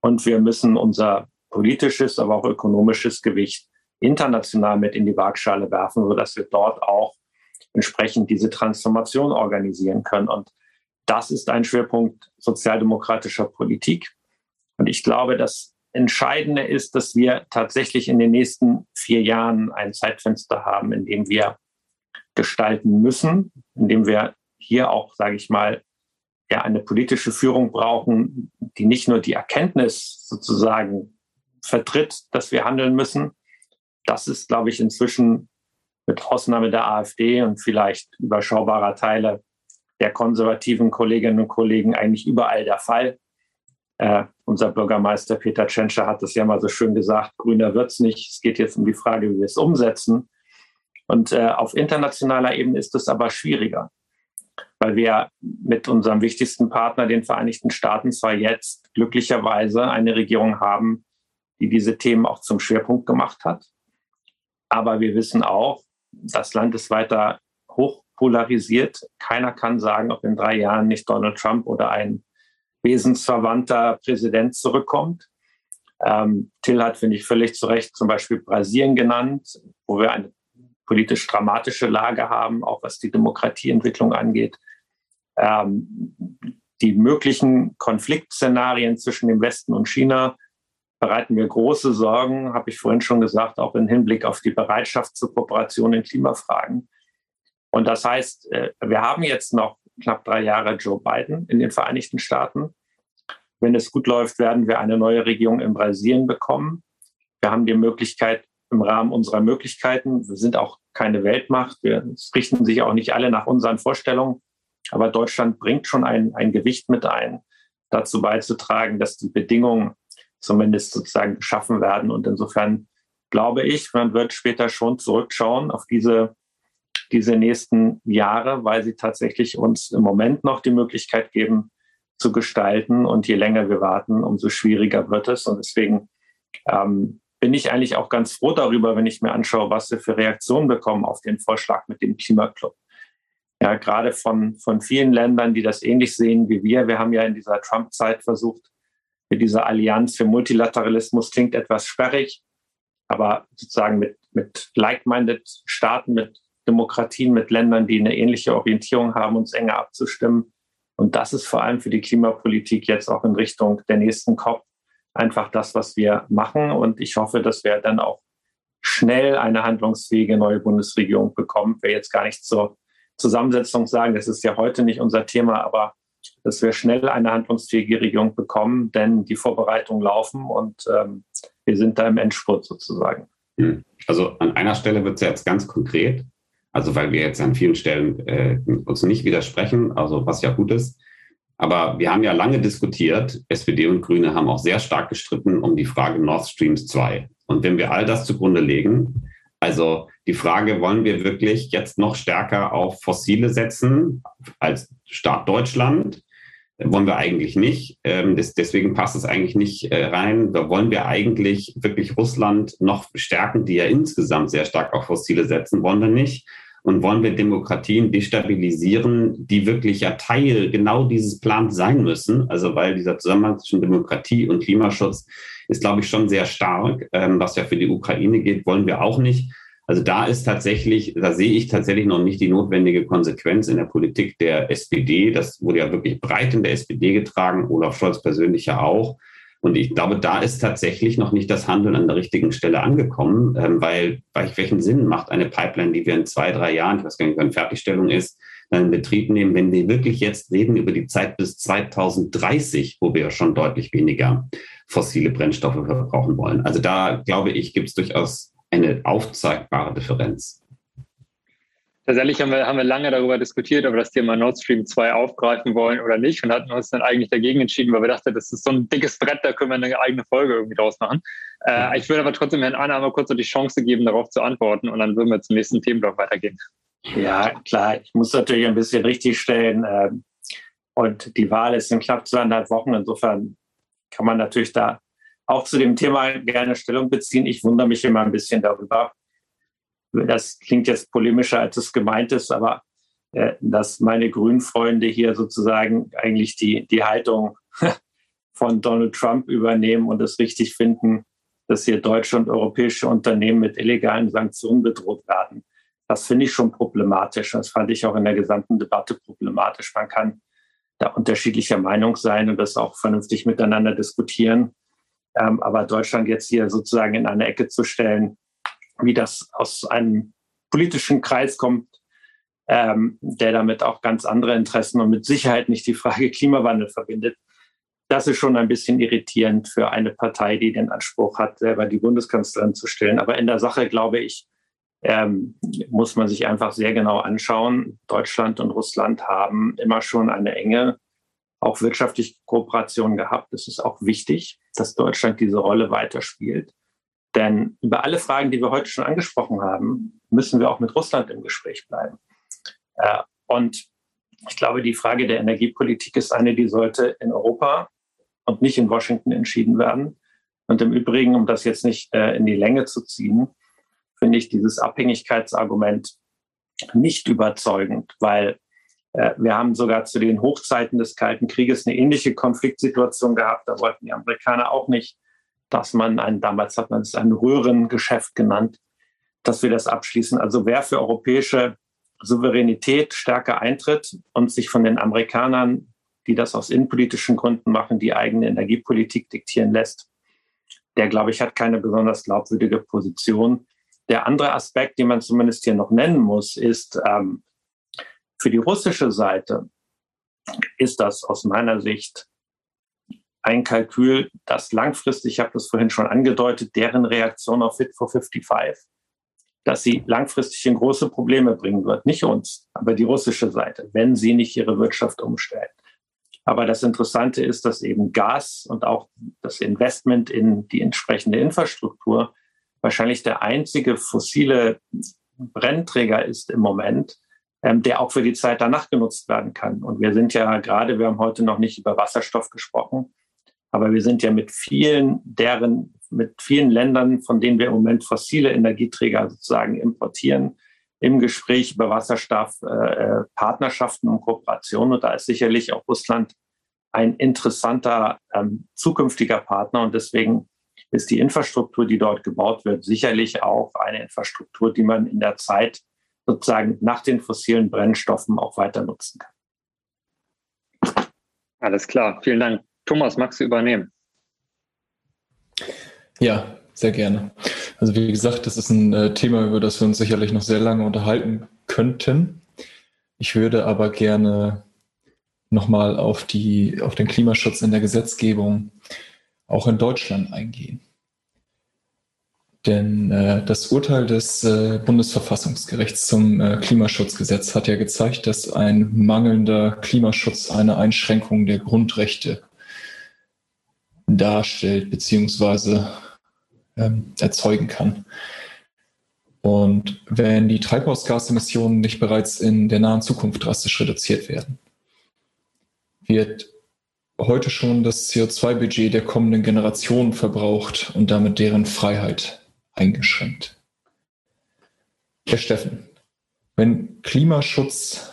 Und wir müssen unser politisches, aber auch ökonomisches Gewicht international mit in die Waagschale werfen, sodass wir dort auch entsprechend diese Transformation organisieren können. Und Das ist ein Schwerpunkt sozialdemokratischer Politik. Und ich glaube, das Entscheidende ist, dass wir tatsächlich in den nächsten vier Jahren ein Zeitfenster haben, in dem wir gestalten müssen, in dem wir hier auch, sage ich mal, ja, eine politische Führung brauchen, die nicht nur die Erkenntnis sozusagen vertritt, dass wir handeln müssen. Das ist, glaube ich, inzwischen mit Ausnahme der AfD und vielleicht überschaubarer Teile der konservativen Kolleginnen und Kollegen eigentlich überall der Fall. Äh, unser Bürgermeister Peter Tschentscher hat das ja mal so schön gesagt, grüner wird es nicht. Es geht jetzt um die Frage, wie wir es umsetzen. Und äh, auf internationaler Ebene ist es aber schwieriger, weil wir mit unserem wichtigsten Partner, den Vereinigten Staaten, zwar jetzt glücklicherweise eine Regierung haben, die diese Themen auch zum Schwerpunkt gemacht hat. Aber wir wissen auch, das Land ist weiter hoch polarisiert. Keiner kann sagen, ob in drei Jahren nicht Donald Trump oder ein wesensverwandter Präsident zurückkommt. Ähm, Till hat, finde ich, völlig zu Recht zum Beispiel Brasilien genannt, wo wir eine politisch dramatische Lage haben, auch was die Demokratieentwicklung angeht. Ähm, die möglichen Konfliktszenarien zwischen dem Westen und China bereiten mir große Sorgen, habe ich vorhin schon gesagt, auch im Hinblick auf die Bereitschaft zur Kooperation in Klimafragen. Und das heißt, äh, wir haben jetzt noch knapp drei Jahre Joe Biden in den Vereinigten Staaten. Wenn es gut läuft, werden wir eine neue Regierung in Brasilien bekommen. Wir haben die Möglichkeit, im Rahmen unserer Möglichkeiten, wir sind auch keine Weltmacht, wir richten sich auch nicht alle nach unseren Vorstellungen, aber Deutschland bringt schon ein, ein Gewicht mit ein, dazu beizutragen, dass die Bedingungen zumindest sozusagen geschaffen werden. Und insofern glaube ich, man wird später schon zurückschauen auf diese diese nächsten Jahre, weil sie tatsächlich uns im Moment noch die Möglichkeit geben, zu gestalten. Und je länger wir warten, umso schwieriger wird es. Und deswegen ähm, bin ich eigentlich auch ganz froh darüber, wenn ich mir anschaue, was wir für Reaktionen bekommen auf den Vorschlag mit dem Klimaclub. Ja, gerade von, von vielen Ländern, die das ähnlich sehen wie wir. Wir haben ja in dieser Trump-Zeit versucht, mit dieser Allianz für Multilateralismus klingt etwas sperrig, aber sozusagen mit, mit like-minded Staaten, mit Demokratien mit Ländern, die eine ähnliche Orientierung haben, uns enger abzustimmen. Und das ist vor allem für die Klimapolitik jetzt auch in Richtung der nächsten COP einfach das, was wir machen. Und ich hoffe, dass wir dann auch schnell eine handlungsfähige neue Bundesregierung bekommen. Ich will jetzt gar nicht zur Zusammensetzung sagen, das ist ja heute nicht unser Thema, aber dass wir schnell eine handlungsfähige Regierung bekommen, denn die Vorbereitungen laufen und ähm, wir sind da im Endspurt sozusagen. Hm. Also an einer Stelle wird es jetzt ganz konkret. Also weil wir jetzt an vielen Stellen äh, uns nicht widersprechen, also was ja gut ist. Aber wir haben ja lange diskutiert, SPD und Grüne haben auch sehr stark gestritten um die Frage Nord Stream 2. Und wenn wir all das zugrunde legen, also die Frage, wollen wir wirklich jetzt noch stärker auf Fossile setzen als Staat Deutschland? Wollen wir eigentlich nicht. Ähm, deswegen passt es eigentlich nicht äh, rein. Da wollen wir eigentlich wirklich Russland noch stärken, die ja insgesamt sehr stark auf Fossile setzen, wollen wir nicht und wollen wir Demokratien destabilisieren, die wirklich ja Teil genau dieses Plans sein müssen. Also weil dieser Zusammenhang zwischen Demokratie und Klimaschutz ist, glaube ich, schon sehr stark. Ähm, was ja für die Ukraine geht, wollen wir auch nicht. Also da ist tatsächlich, da sehe ich tatsächlich noch nicht die notwendige Konsequenz in der Politik der SPD. Das wurde ja wirklich breit in der SPD getragen, Olaf Scholz persönlich ja auch. Und ich glaube, da ist tatsächlich noch nicht das Handeln an der richtigen Stelle angekommen, ähm, weil, weil welchen Sinn macht eine Pipeline, die wir in zwei, drei Jahren, ich weiß gar nicht, wann Fertigstellung ist, dann in Betrieb nehmen, wenn wir wirklich jetzt reden über die Zeit bis 2030, wo wir schon deutlich weniger fossile Brennstoffe verbrauchen wollen. Also da glaube ich, gibt es durchaus eine aufzeigbare Differenz. Tatsächlich haben wir, haben wir lange darüber diskutiert, ob wir das Thema Nord Stream 2 aufgreifen wollen oder nicht und hatten uns dann eigentlich dagegen entschieden, weil wir dachten, das ist so ein dickes Brett, da können wir eine eigene Folge irgendwie draus machen. Äh, ich würde aber trotzdem Herrn Anna mal kurz so die Chance geben, darauf zu antworten und dann würden wir zum nächsten Themenblock weitergehen. Ja, klar. Ich muss natürlich ein bisschen richtigstellen. Äh, und die Wahl ist in knapp zweieinhalb Wochen. Insofern kann man natürlich da auch zu dem Thema gerne Stellung beziehen. Ich wundere mich immer ein bisschen darüber, das klingt jetzt polemischer, als es gemeint ist, aber äh, dass meine grünen Freunde hier sozusagen eigentlich die, die Haltung [laughs] von Donald Trump übernehmen und es richtig finden, dass hier deutsche und europäische Unternehmen mit illegalen Sanktionen bedroht werden. Das finde ich schon problematisch. Das fand ich auch in der gesamten Debatte problematisch. Man kann da unterschiedlicher Meinung sein und das auch vernünftig miteinander diskutieren. Ähm, aber Deutschland jetzt hier sozusagen in eine Ecke zu stellen, wie das aus einem politischen Kreis kommt, ähm, der damit auch ganz andere Interessen und mit Sicherheit nicht die Frage [laughs] Klimawandel verbindet. Das ist schon ein bisschen irritierend für eine Partei, die den Anspruch hat, selber die Bundeskanzlerin zu stellen. Aber in der Sache, glaube ich, ähm, muss man sich einfach sehr genau anschauen. Deutschland und Russland haben immer schon eine enge, auch wirtschaftliche Kooperation gehabt. Es ist auch wichtig, dass Deutschland diese Rolle weiterspielt. Denn über alle Fragen, die wir heute schon angesprochen haben, müssen wir auch mit Russland im Gespräch bleiben. Äh, und ich glaube, die Frage der Energiepolitik ist eine, die sollte in Europa und nicht in Washington entschieden werden. Und im Übrigen, um das jetzt nicht äh, in die Länge zu ziehen, finde ich dieses Abhängigkeitsargument nicht überzeugend, weil äh, wir haben sogar zu den Hochzeiten des Kalten Krieges eine ähnliche Konfliktsituation gehabt. Da wollten die Amerikaner auch nicht, dass man ein, damals hat man es ein Röhrengeschäft genannt, dass wir das abschließen. Also wer für europäische Souveränität stärker eintritt und sich von den Amerikanern, die das aus innenpolitischen Gründen machen, die eigene Energiepolitik diktieren lässt, der, glaube ich, hat keine besonders glaubwürdige Position. Der andere Aspekt, den man zumindest hier noch nennen muss, ist, ähm, für die russische Seite ist das aus meiner Sicht ein Kalkül, das langfristig, ich habe das vorhin schon angedeutet, deren Reaktion auf Fit for 55, dass sie langfristig in große Probleme bringen wird. Nicht uns, aber die russische Seite, wenn sie nicht ihre Wirtschaft umstellt. Aber das Interessante ist, dass eben Gas und auch das Investment in die entsprechende Infrastruktur wahrscheinlich der einzige fossile Brennträger ist im Moment, ähm, der auch für die Zeit danach genutzt werden kann. Und wir sind ja gerade, wir haben heute noch nicht über Wasserstoff gesprochen, aber wir sind ja mit vielen deren, mit vielen Ländern, von denen wir im Moment fossile Energieträger sozusagen importieren, im Gespräch über Wasserstoff, äh, äh und Kooperationen. Und da ist sicherlich auch Russland ein interessanter ähm, zukünftiger Partner. Und deswegen ist die Infrastruktur, die dort gebaut wird, sicherlich auch eine Infrastruktur, die man in der Zeit sozusagen nach den fossilen Brennstoffen auch weiter nutzen kann. Alles klar, vielen Dank. Thomas, magst du übernehmen? Ja, sehr gerne. Also wie gesagt, das ist ein äh, Thema, über das wir uns sicherlich noch sehr lange unterhalten könnten. Ich würde aber gerne nochmal auf, auf den Klimaschutz in der Gesetzgebung auch in Deutschland eingehen. Denn äh, das Urteil des äh, Bundesverfassungsgerichts zum äh, Klimaschutzgesetz hat ja gezeigt, dass ein mangelnder Klimaschutz eine Einschränkung der Grundrechte darstellt bzw. Ähm, erzeugen kann. Und wenn die Treibhausgasemissionen nicht bereits in der nahen Zukunft drastisch reduziert werden, wird heute schon das CO2-Budget der kommenden Generationen verbraucht und damit deren Freiheit eingeschränkt. Herr Steffen, wenn Klimaschutz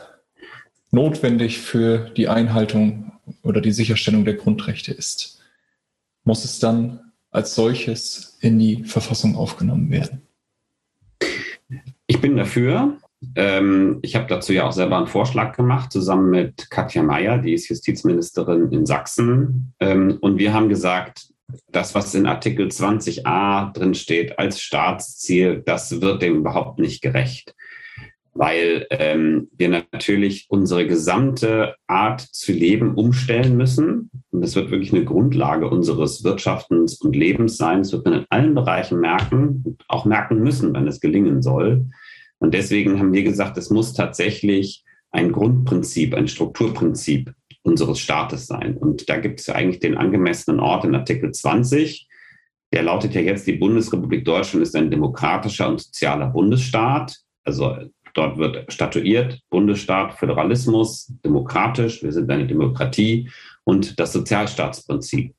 notwendig für die Einhaltung oder die Sicherstellung der Grundrechte ist, muss es dann als solches in die Verfassung aufgenommen werden? Ich bin dafür. Ähm, ich habe dazu ja auch selber einen Vorschlag gemacht, zusammen mit Katja Mayer, die ist Justizministerin in Sachsen. Ähm, und wir haben gesagt, das, was in Artikel 20a drin steht als Staatsziel, das wird dem überhaupt nicht gerecht. Weil ähm, wir natürlich unsere gesamte Art zu leben umstellen müssen. Und das wird wirklich eine Grundlage unseres Wirtschaftens und Lebens sein. Das wird man in allen Bereichen merken und auch merken müssen, wenn es gelingen soll. Und deswegen haben wir gesagt, es muss tatsächlich ein Grundprinzip, ein Strukturprinzip unseres Staates sein. Und da gibt es ja eigentlich den angemessenen Ort in Artikel 20. Der lautet ja jetzt, die Bundesrepublik Deutschland ist ein demokratischer und sozialer Bundesstaat. Also dort wird statuiert Bundesstaat, Föderalismus, demokratisch, wir sind eine Demokratie und das Sozialstaatsprinzip.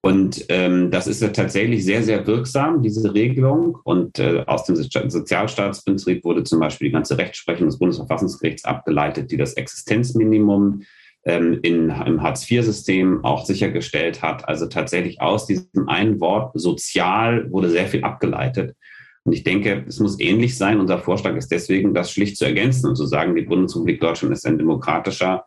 Und ähm, das ist ja tatsächlich sehr, sehr wirksam, diese Regelung. Und äh, aus dem Sozialstaatsprinzip wurde zum Beispiel die ganze Rechtsprechung des Bundesverfassungsgerichts abgeleitet, die das Existenzminimum ähm, in, im Hartz-IV-System auch sichergestellt hat. Also tatsächlich aus diesem einen Wort sozial wurde sehr viel abgeleitet. Und ich denke, es muss ähnlich sein. Unser Vorschlag ist deswegen, das schlicht zu ergänzen und zu sagen, die Bundesrepublik Deutschland ist ein demokratischer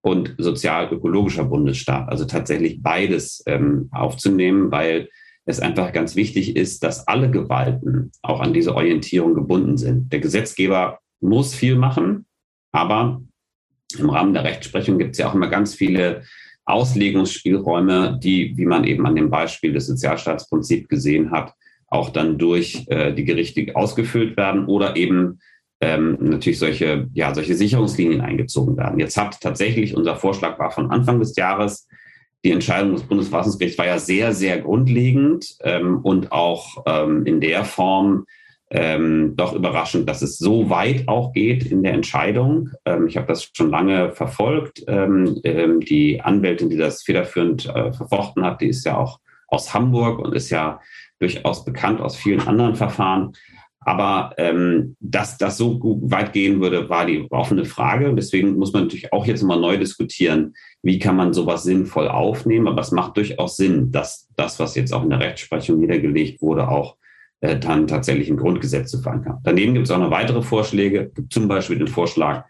und sozial-ökologischer Bundesstaat. Also tatsächlich beides ähm, aufzunehmen, weil es einfach ganz wichtig ist, dass alle Gewalten auch an diese Orientierung gebunden sind. Der Gesetzgeber muss viel machen, aber im Rahmen der Rechtsprechung gibt es ja auch immer ganz viele Auslegungsspielräume, die, wie man eben an dem Beispiel des Sozialstaatsprinzips gesehen hat, auch dann durch äh, die Gerichte ausgefüllt werden oder eben ähm, natürlich solche, ja, solche Sicherungslinien eingezogen werden. Jetzt hat tatsächlich, unser Vorschlag war von Anfang des Jahres, die Entscheidung des Bundesverfassungsgerichts war ja sehr, sehr grundlegend ähm, und auch ähm, in der Form ähm, doch überraschend, dass es so weit auch geht in der Entscheidung. Ähm, ich habe das schon lange verfolgt. Ähm, ähm, die Anwältin, die das federführend äh, verfochten hat, die ist ja auch aus Hamburg und ist ja durchaus bekannt aus vielen anderen Verfahren. Aber ähm, dass das so weit gehen würde, war die offene Frage. Deswegen muss man natürlich auch jetzt mal neu diskutieren, wie kann man sowas sinnvoll aufnehmen. Aber es macht durchaus Sinn, dass das, was jetzt auch in der Rechtsprechung niedergelegt wurde, auch äh, dann tatsächlich im Grundgesetz zu verankern. Daneben gibt es auch noch weitere Vorschläge, zum Beispiel den Vorschlag,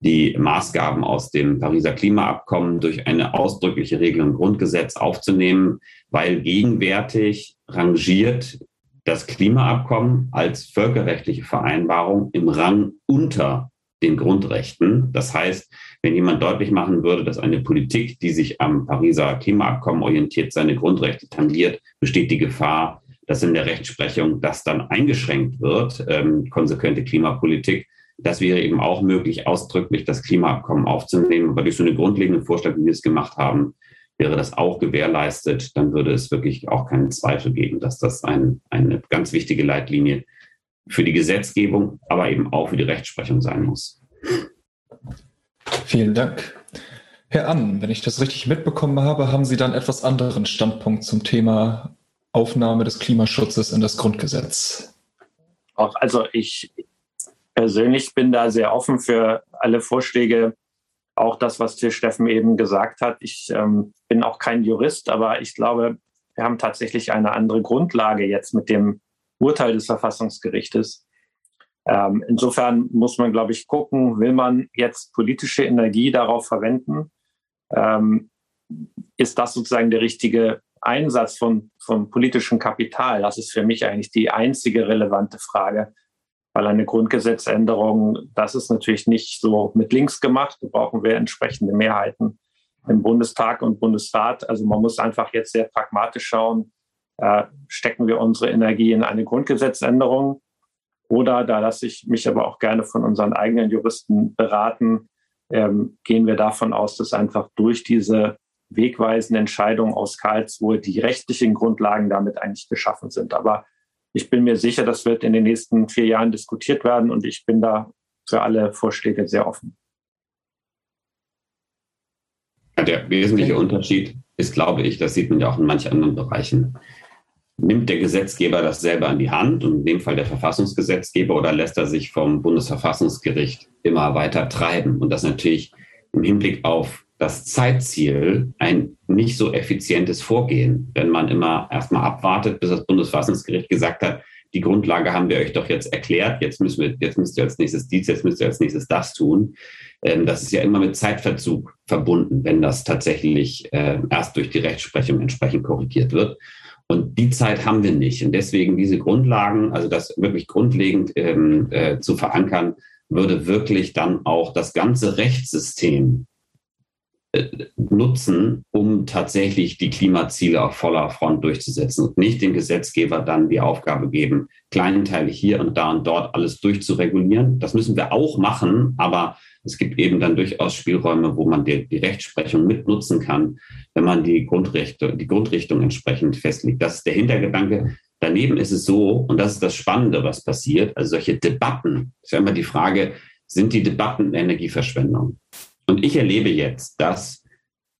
die Maßgaben aus dem Pariser Klimaabkommen durch eine ausdrückliche Regelung im Grundgesetz aufzunehmen, weil gegenwärtig rangiert das Klimaabkommen als völkerrechtliche Vereinbarung im Rang unter den Grundrechten. Das heißt, wenn jemand deutlich machen würde, dass eine Politik, die sich am Pariser Klimaabkommen orientiert, seine Grundrechte tangiert, besteht die Gefahr, dass in der Rechtsprechung das dann eingeschränkt wird, ähm, konsequente Klimapolitik. Das wäre eben auch möglich, ausdrücklich das Klimaabkommen aufzunehmen. Aber durch so eine grundlegende Vorschlag, wie wir es gemacht haben, wäre das auch gewährleistet. Dann würde es wirklich auch keinen Zweifel geben, dass das ein, eine ganz wichtige Leitlinie für die Gesetzgebung, aber eben auch für die Rechtsprechung sein muss. Vielen Dank. Herr Ann, wenn ich das richtig mitbekommen habe, haben Sie dann etwas anderen Standpunkt zum Thema Aufnahme des Klimaschutzes in das Grundgesetz? Auch, also ich persönlich bin da sehr offen für alle Vorschläge, auch das, was dir Steffen eben gesagt hat. Ich ähm, bin auch kein Jurist, aber ich glaube, wir haben tatsächlich eine andere Grundlage jetzt mit dem Urteil des Verfassungsgerichtes. Ähm, insofern muss man, glaube ich, gucken, will man jetzt politische Energie darauf verwenden? Ähm, ist das sozusagen der richtige Einsatz von, von politischem Kapital? Das ist für mich eigentlich die einzige relevante Frage, weil eine Grundgesetzänderung, das ist natürlich nicht so mit links gemacht. Da brauchen wir entsprechende Mehrheiten im Bundestag und Bundesrat. Also man muss einfach jetzt sehr pragmatisch schauen, äh, stecken wir unsere Energie in eine Grundgesetzänderung oder, da lasse ich mich aber auch gerne von unseren eigenen Juristen beraten, ähm, gehen wir davon aus, dass einfach durch diese wegweisende Entscheidung aus Karlsruhe die rechtlichen Grundlagen damit eigentlich geschaffen sind. Aber ich bin mir sicher, das wird in den nächsten vier Jahren diskutiert werden und ich bin da für alle Vorschläge sehr offen. Der wesentliche Unterschied ist, glaube ich, das sieht man ja auch in manchen anderen Bereichen. Nimmt der Gesetzgeber das selber an die Hand und in dem Fall der Verfassungsgesetzgeber oder lässt er sich vom Bundesverfassungsgericht immer weiter treiben? Und das natürlich im Hinblick auf das Zeitziel ein nicht so effizientes Vorgehen, wenn man immer erstmal abwartet, bis das Bundesverfassungsgericht gesagt hat, die Grundlage haben wir euch doch jetzt erklärt, jetzt müssen wir, jetzt müsst ihr als nächstes dies, jetzt müsst ihr als nächstes das tun. Ähm, das ist ja immer mit Zeitverzug verbunden, wenn das tatsächlich äh, erst durch die Rechtsprechung entsprechend korrigiert wird. Und die Zeit haben wir nicht. Und deswegen diese Grundlagen, also das wirklich grundlegend ähm, äh, zu verankern, würde wirklich dann auch das ganze Rechtssystem nutzen, um tatsächlich die Klimaziele auf voller Front durchzusetzen und nicht dem Gesetzgeber dann die Aufgabe geben, kleinteilig hier und da und dort alles durchzuregulieren. Das müssen wir auch machen, aber es gibt eben dann durchaus Spielräume, wo man die, die Rechtsprechung mitnutzen kann, wenn man die die Grundrichtung entsprechend festlegt. Das ist der Hintergedanke. Daneben ist es so, und das ist das Spannende, was passiert, also solche Debatten, ist ja immer die Frage, sind die Debatten Energieverschwendung? Und ich erlebe jetzt, dass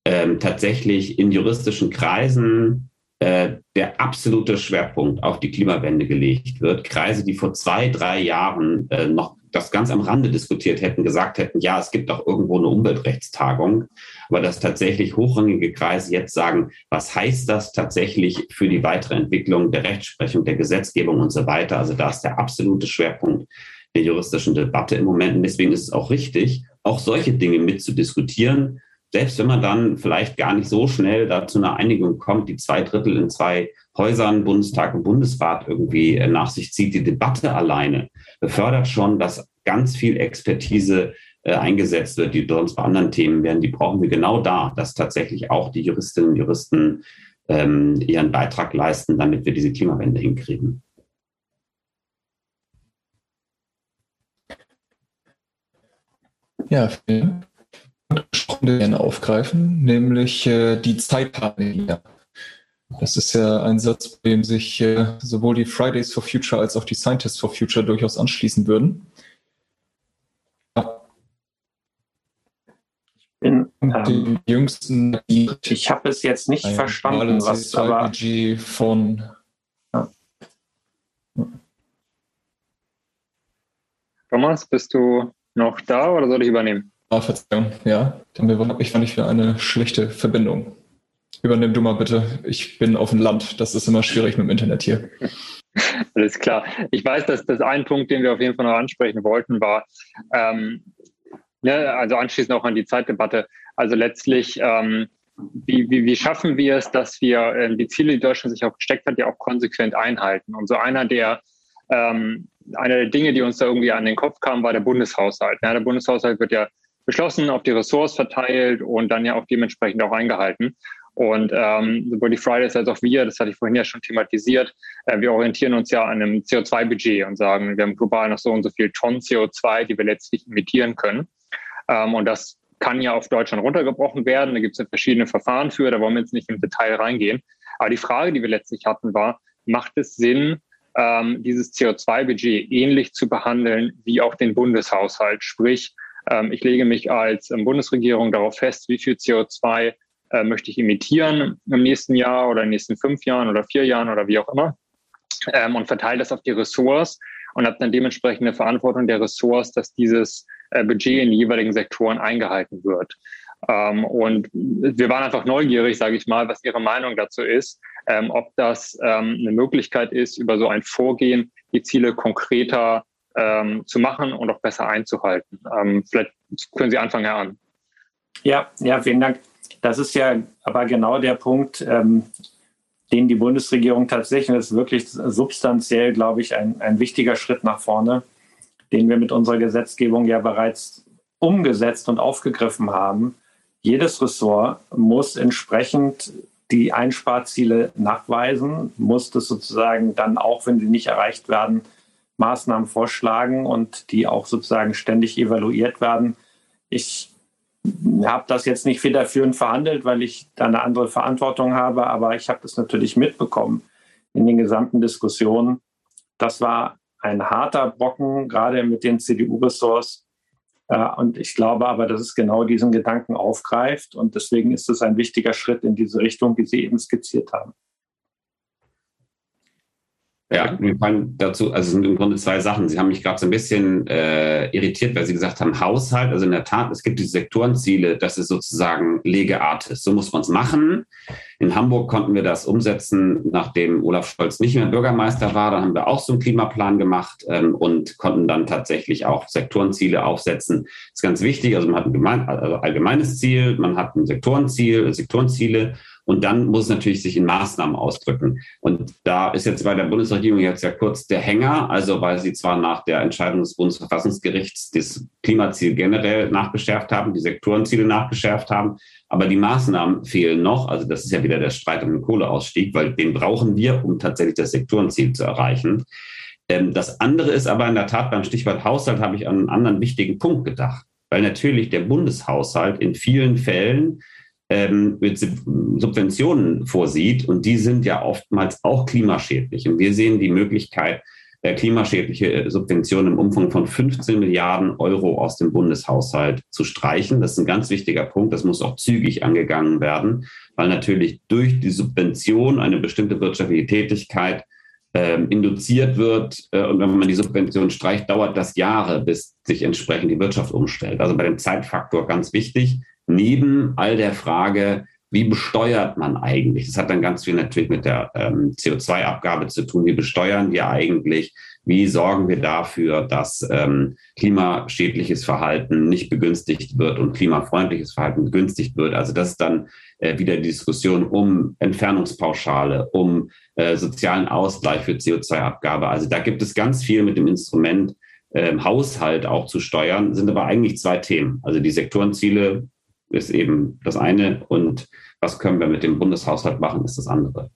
ähm, tatsächlich in juristischen Kreisen äh, der absolute Schwerpunkt auf die Klimawende gelegt wird. Kreise, die vor zwei, drei Jahren äh, noch das ganz am Rande diskutiert hätten, gesagt hätten, ja, es gibt auch irgendwo eine Umweltrechtstagung, aber dass tatsächlich hochrangige Kreise jetzt sagen, was heißt das tatsächlich für die weitere Entwicklung der Rechtsprechung, der Gesetzgebung und so weiter. Also da ist der absolute Schwerpunkt der juristischen Debatte im Moment. Und deswegen ist es auch richtig, auch solche Dinge mitzudiskutieren selbst wenn man dann vielleicht gar nicht so schnell da zu einer Einigung kommt, die zwei Drittel in zwei Häusern, Bundestag und Bundesrat irgendwie äh, nach sich zieht, die Debatte alleine befördert schon, dass ganz viel Expertise äh, eingesetzt wird, die sonst bei anderen Themen werden. Die brauchen wir genau da, dass tatsächlich auch die Juristinnen und Juristen ähm, ihren Beitrag leisten, damit wir diese Klimawende hinkriegen. Ja, vielen gerne aufgreifen, nämlich äh, die Zeitplanung. Das ist ja ein Satz, bei dem sich äh, sowohl die Fridays for Future als auch die Scientists for Future durchaus anschließen würden. Bin, ähm, jüngsten, ich habe es jetzt nicht verstanden, was aber von ja. Thomas, bist du noch da oder soll ich übernehmen? Ah, Verzeihung, ja. Dann habe ich fand ich für eine schlechte Verbindung. Übernimm du mal bitte. Ich bin auf dem Land. Das ist immer schwierig mit dem Internet hier. [laughs] Alles klar. Ich weiß, dass das ein Punkt, den wir auf jeden Fall noch ansprechen wollten, war, ähm, ne, also anschließend auch an die Zeitdebatte. Also letztlich, ähm, wie, wie, wie schaffen wir es, dass wir äh, die Ziele, die Deutschland sich auch gesteckt hat, ja auch konsequent einhalten? Und so einer der ähm, einer der Dinge, die uns da irgendwie an den Kopf kam, war der Bundeshaushalt. Ja, der Bundeshaushalt wird ja beschlossen, auf die Ressorts verteilt und dann ja auch dementsprechend auch eingehalten. Und ähm, sowohl die Fridays als auch wir, das hatte ich vorhin ja schon thematisiert, äh, wir orientieren uns ja an einem CO2-Budget und sagen, wir haben global noch so und so viel Tonnen CO2, die wir letztlich emittieren können. Ähm, und das kann ja auf Deutschland runtergebrochen werden. Da gibt es ja verschiedene Verfahren für, da wollen wir jetzt nicht im Detail reingehen. Aber die Frage, die wir letztlich hatten, war, macht es Sinn, ähm, dieses CO2-Budget ähnlich zu behandeln wie auch den Bundeshaushalt? Sprich, ähm, ich lege mich als ähm, Bundesregierung darauf fest, wie viel CO2 äh, möchte ich emittieren im nächsten Jahr oder in den nächsten fünf Jahren oder vier Jahren oder wie auch immer ähm, und verteile das auf die Ressorts und habe dann dementsprechend Verantwortung der Ressorts, dass dieses äh, Budget in die jeweiligen Sektoren eingehalten wird. Ähm, und wir waren einfach neugierig, sage ich mal, was Ihre Meinung dazu ist, ähm, ob das ähm, eine Möglichkeit ist, über so ein Vorgehen die Ziele konkreter ähm, zu machen und auch besser einzuhalten. Ähm, vielleicht können Sie anfangen, Herr an. Ja, ja, vielen Dank. Das ist ja aber genau der Punkt, ähm, den die Bundesregierung tatsächlich, das ist wirklich substanziell, glaube ich, ein, ein wichtiger Schritt nach vorne, den wir mit unserer Gesetzgebung ja bereits umgesetzt und aufgegriffen haben. Jedes Ressort muss entsprechend die Einsparziele nachweisen, muss das sozusagen dann auch, wenn sie nicht erreicht werden, Maßnahmen vorschlagen und die auch sozusagen ständig evaluiert werden. Ich habe das jetzt nicht federführend verhandelt, weil ich da eine andere Verantwortung habe, aber ich habe das natürlich mitbekommen in den gesamten Diskussionen. Das war ein harter Brocken, gerade mit den CDU-Ressorts. Äh, und ich glaube aber, dass es genau diesen Gedanken aufgreift. Und deswegen ist es ein wichtiger Schritt in diese Richtung, die Sie eben skizziert haben. Ja, mir fallen dazu, also es sind im Grunde zwei Sachen. Sie haben mich gerade so ein bisschen äh, irritiert, weil Sie gesagt haben, Haushalt. Also in der Tat, es gibt diese Sektorenziele, das ist sozusagen Lege Artis. So muss man es machen. In Hamburg konnten wir das umsetzen, nachdem Olaf Scholz nicht mehr Bürgermeister war. Da haben wir auch so einen Klimaplan gemacht ähm, und konnten dann tatsächlich auch Sektorenziele aufsetzen. Das ist ganz wichtig. Also man hat ein gemein, also allgemeines Ziel, man hat ein Sektorenziel, Sektorenziele und dann muss es natürlich sich in Maßnahmen ausdrücken. Und da ist jetzt bei der Bundesregierung jetzt ja kurz der Hänger, also weil sie zwar nach der Entscheidung des Bundesverfassungsgerichts das Klimaziel generell nachgeschärft haben, die Sektorenziele nachgeschärft haben, aber die Maßnahmen fehlen noch. Also das ist ja wieder der Streit um den Kohleausstieg, weil den brauchen wir, um tatsächlich das Sektorenziel zu erreichen. Ähm, das andere ist aber in der Tat beim Stichwort Haushalt habe ich an einen anderen wichtigen Punkt gedacht, weil natürlich der Bundeshaushalt in vielen Fällen ähm, mit Subventionen vorsieht. Und die sind ja oftmals auch klimaschädlich. Und wir sehen die Möglichkeit, klimaschädliche äh, Subventionen im Umfang von 15 Milliarden Euro aus dem Bundeshaushalt zu streichen. Das ist ein ganz wichtiger Punkt. Das muss auch zügig angegangen werden, weil natürlich durch die Subvention eine bestimmte wirtschaftliche Tätigkeit ähm, induziert wird. Äh, und wenn man die Subvention streicht, dauert das Jahre, bis sich entsprechend die Wirtschaft umstellt. Also bei dem Zeitfaktor ganz wichtig neben all der Frage, wie besteuert man eigentlich? Das hat dann ganz viel natürlich mit der ähm, CO2-Abgabe zu tun. Wie besteuern wir eigentlich? Wie sorgen wir dafür, dass ähm, klimaschädliches Verhalten nicht begünstigt wird und klimafreundliches Verhalten begünstigt wird? Also das ist dann äh, wieder die Diskussion um Entfernungspauschale, um äh, sozialen Ausgleich für CO2-Abgabe. Also da gibt es ganz viel mit dem Instrument äh, Haushalt auch zu steuern, sind aber eigentlich zwei Themen. Also die Sektorenziele ist eben das eine und was können wir mit dem Bundeshaushalt machen, ist das andere.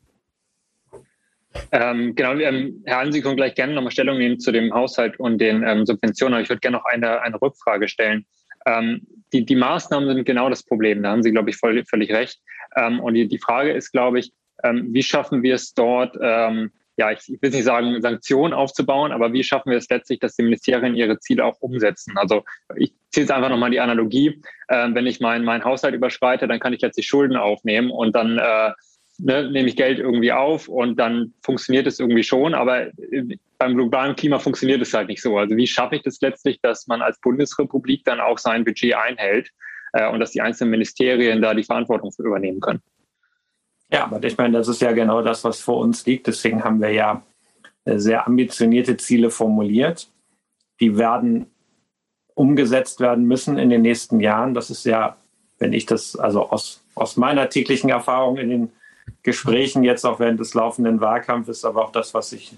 Ähm, genau, ähm, Herr Allen, Sie können gleich gerne nochmal Stellung nehmen zu dem Haushalt und den ähm, Subventionen, aber ich würde gerne noch eine, eine Rückfrage stellen. Ähm, die, die Maßnahmen sind genau das Problem, da haben Sie, glaube ich, voll, völlig recht. Ähm, und die, die Frage ist, glaube ich, ähm, wie schaffen wir es dort, ja, ich, ich will nicht sagen, Sanktionen aufzubauen, aber wie schaffen wir es letztlich, dass die Ministerien ihre Ziele auch umsetzen? Also ich ziehe jetzt einfach nochmal die Analogie. Äh, wenn ich meinen mein Haushalt überschreite, dann kann ich letztlich Schulden aufnehmen und dann äh, ne, nehme ich Geld irgendwie auf und dann funktioniert es irgendwie schon, aber äh, beim globalen Klima funktioniert es halt nicht so. Also wie schaffe ich das letztlich, dass man als Bundesrepublik dann auch sein Budget einhält äh, und dass die einzelnen Ministerien da die Verantwortung für übernehmen können? Ja, aber ich meine, das ist ja genau das, was vor uns liegt. Deswegen haben wir ja äh, sehr ambitionierte Ziele formuliert. Die werden umgesetzt werden müssen in den nächsten Jahren. Das ist ja, wenn ich das also aus, aus meiner täglichen Erfahrung in den Gesprächen jetzt auch während des laufenden Wahlkampfes, aber auch das, was ich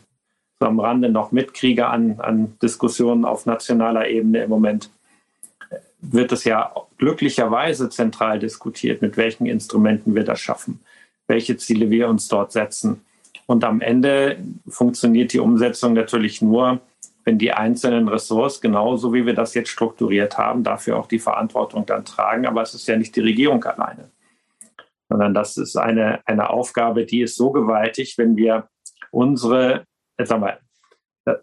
so am Rande noch mitkriege an, an Diskussionen auf nationaler Ebene im Moment, wird es ja glücklicherweise zentral diskutiert, mit welchen Instrumenten wir das schaffen welche Ziele wir uns dort setzen. Und am Ende funktioniert die Umsetzung natürlich nur, wenn die einzelnen Ressorts, genauso wie wir das jetzt strukturiert haben, dafür auch die Verantwortung dann tragen. Aber es ist ja nicht die Regierung alleine, sondern das ist eine, eine Aufgabe, die ist so gewaltig, wenn wir unsere, sagen wir,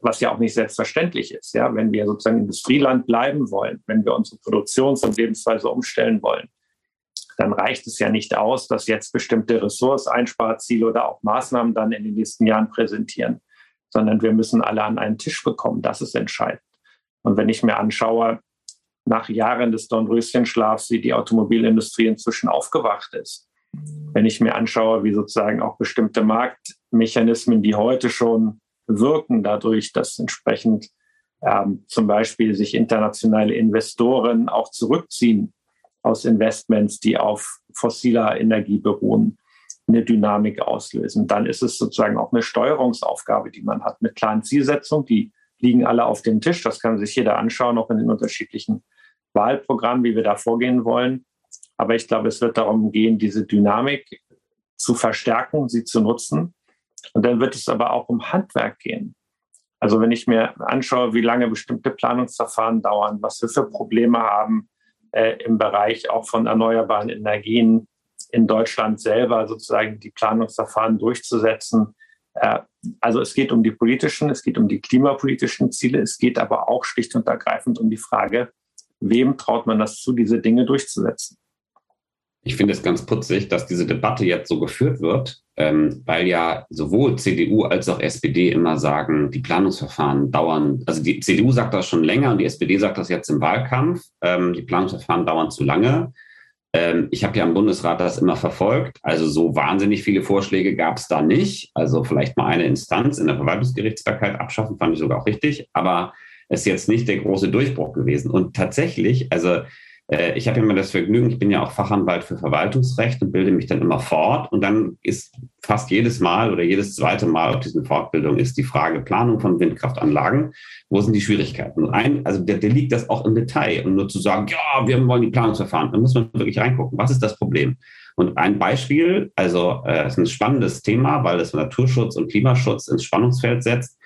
was ja auch nicht selbstverständlich ist, ja, wenn wir sozusagen Industrieland bleiben wollen, wenn wir unsere Produktions- und Lebensweise umstellen wollen, dann reicht es ja nicht aus, dass jetzt bestimmte Ressourceinsparziele oder auch Maßnahmen dann in den nächsten Jahren präsentieren, sondern wir müssen alle an einen Tisch bekommen. Das ist entscheidend. Und wenn ich mir anschaue, nach Jahren des Dornröschenschlafs, wie die Automobilindustrie inzwischen aufgewacht ist, wenn ich mir anschaue, wie sozusagen auch bestimmte Marktmechanismen, die heute schon wirken, dadurch, dass entsprechend ähm, zum Beispiel sich internationale Investoren auch zurückziehen aus Investments, die auf fossiler Energie beruhen, eine Dynamik auslösen. Dann ist es sozusagen auch eine Steuerungsaufgabe, die man hat mit klaren Zielsetzungen. Die liegen alle auf dem Tisch. Das kann sich jeder anschauen, auch in den unterschiedlichen Wahlprogrammen, wie wir da vorgehen wollen. Aber ich glaube, es wird darum gehen, diese Dynamik zu verstärken, sie zu nutzen. Und dann wird es aber auch um Handwerk gehen. Also wenn ich mir anschaue, wie lange bestimmte Planungsverfahren dauern, was wir für Probleme haben, äh, im Bereich auch von erneuerbaren Energien in Deutschland selber sozusagen die Planungsverfahren durchzusetzen. Äh, also es geht um die politischen, es geht um die klimapolitischen Ziele, es geht aber auch schlicht und ergreifend um die Frage, wem traut man das zu, diese Dinge durchzusetzen ich finde es ganz putzig, dass diese Debatte jetzt so geführt wird, ähm, weil ja sowohl CDU als auch SPD immer sagen, die Planungsverfahren dauern, also die CDU sagt das schon länger und die SPD sagt das jetzt im Wahlkampf, ähm, die Planungsverfahren dauern zu lange. Ähm, ich habe ja im Bundesrat das immer verfolgt, also so wahnsinnig viele Vorschläge gab es da nicht, also vielleicht mal eine Instanz in der Verwaltungsgerichtsbarkeit abschaffen, fand ich sogar auch richtig, aber es ist jetzt nicht der große Durchbruch gewesen. Und tatsächlich, also ich habe immer das Vergnügen, ich bin ja auch Fachanwalt für Verwaltungsrecht und bilde mich dann immer fort. Und dann ist fast jedes Mal oder jedes zweite Mal auf diesen Fortbildungen ist die Frage Planung von Windkraftanlagen. Wo sind die Schwierigkeiten? Ein, also der, der liegt das auch im Detail. Und nur zu sagen, ja, wir wollen die Planungsverfahren, da muss man wirklich reingucken. Was ist das Problem? Und ein Beispiel, also äh, ist ein spannendes Thema, weil es Naturschutz und Klimaschutz ins Spannungsfeld setzt.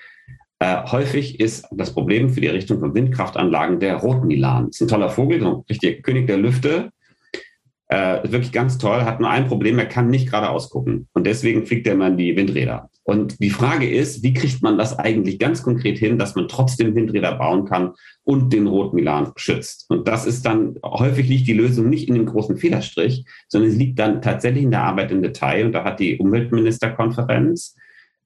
Äh, häufig ist das Problem für die Errichtung von Windkraftanlagen der Rotmilan. Ist ein toller Vogel, so ein richtiger König der Lüfte. Äh, wirklich ganz toll, hat nur ein Problem, er kann nicht geradeaus gucken. Und deswegen fliegt er immer in die Windräder. Und die Frage ist, wie kriegt man das eigentlich ganz konkret hin, dass man trotzdem Windräder bauen kann und den Rotmilan schützt? Und das ist dann, häufig liegt die Lösung nicht in dem großen Federstrich, sondern es liegt dann tatsächlich in der Arbeit im Detail. Und da hat die Umweltministerkonferenz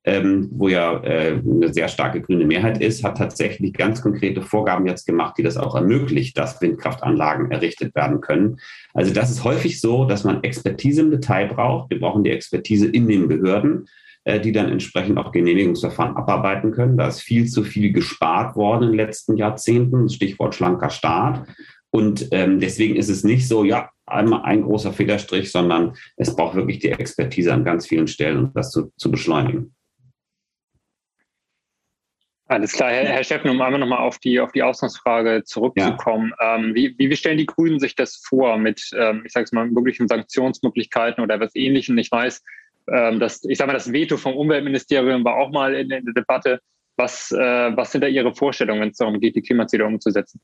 ähm, wo ja äh, eine sehr starke grüne Mehrheit ist, hat tatsächlich ganz konkrete Vorgaben jetzt gemacht, die das auch ermöglicht, dass Windkraftanlagen errichtet werden können. Also das ist häufig so, dass man Expertise im Detail braucht. Wir brauchen die Expertise in den Behörden, äh, die dann entsprechend auch Genehmigungsverfahren abarbeiten können. Da ist viel zu viel gespart worden in den letzten Jahrzehnten. Stichwort schlanker Staat. Und ähm, deswegen ist es nicht so, ja, einmal ein großer Federstrich, sondern es braucht wirklich die Expertise an ganz vielen Stellen, um das zu, zu beschleunigen. Alles klar, Herr, Herr Steffen, um einmal nochmal auf die, auf die Ausgangsfrage zurückzukommen. Ja. Ähm, wie, wie stellen die Grünen sich das vor mit, ähm, ich sage es mal, möglichen Sanktionsmöglichkeiten oder etwas Ähnlichem? Ich weiß, ähm, dass, ich sage mal, das Veto vom Umweltministerium war auch mal in, in der Debatte. Was, äh, was sind da Ihre Vorstellungen, wenn es darum geht, die Klimaziele umzusetzen?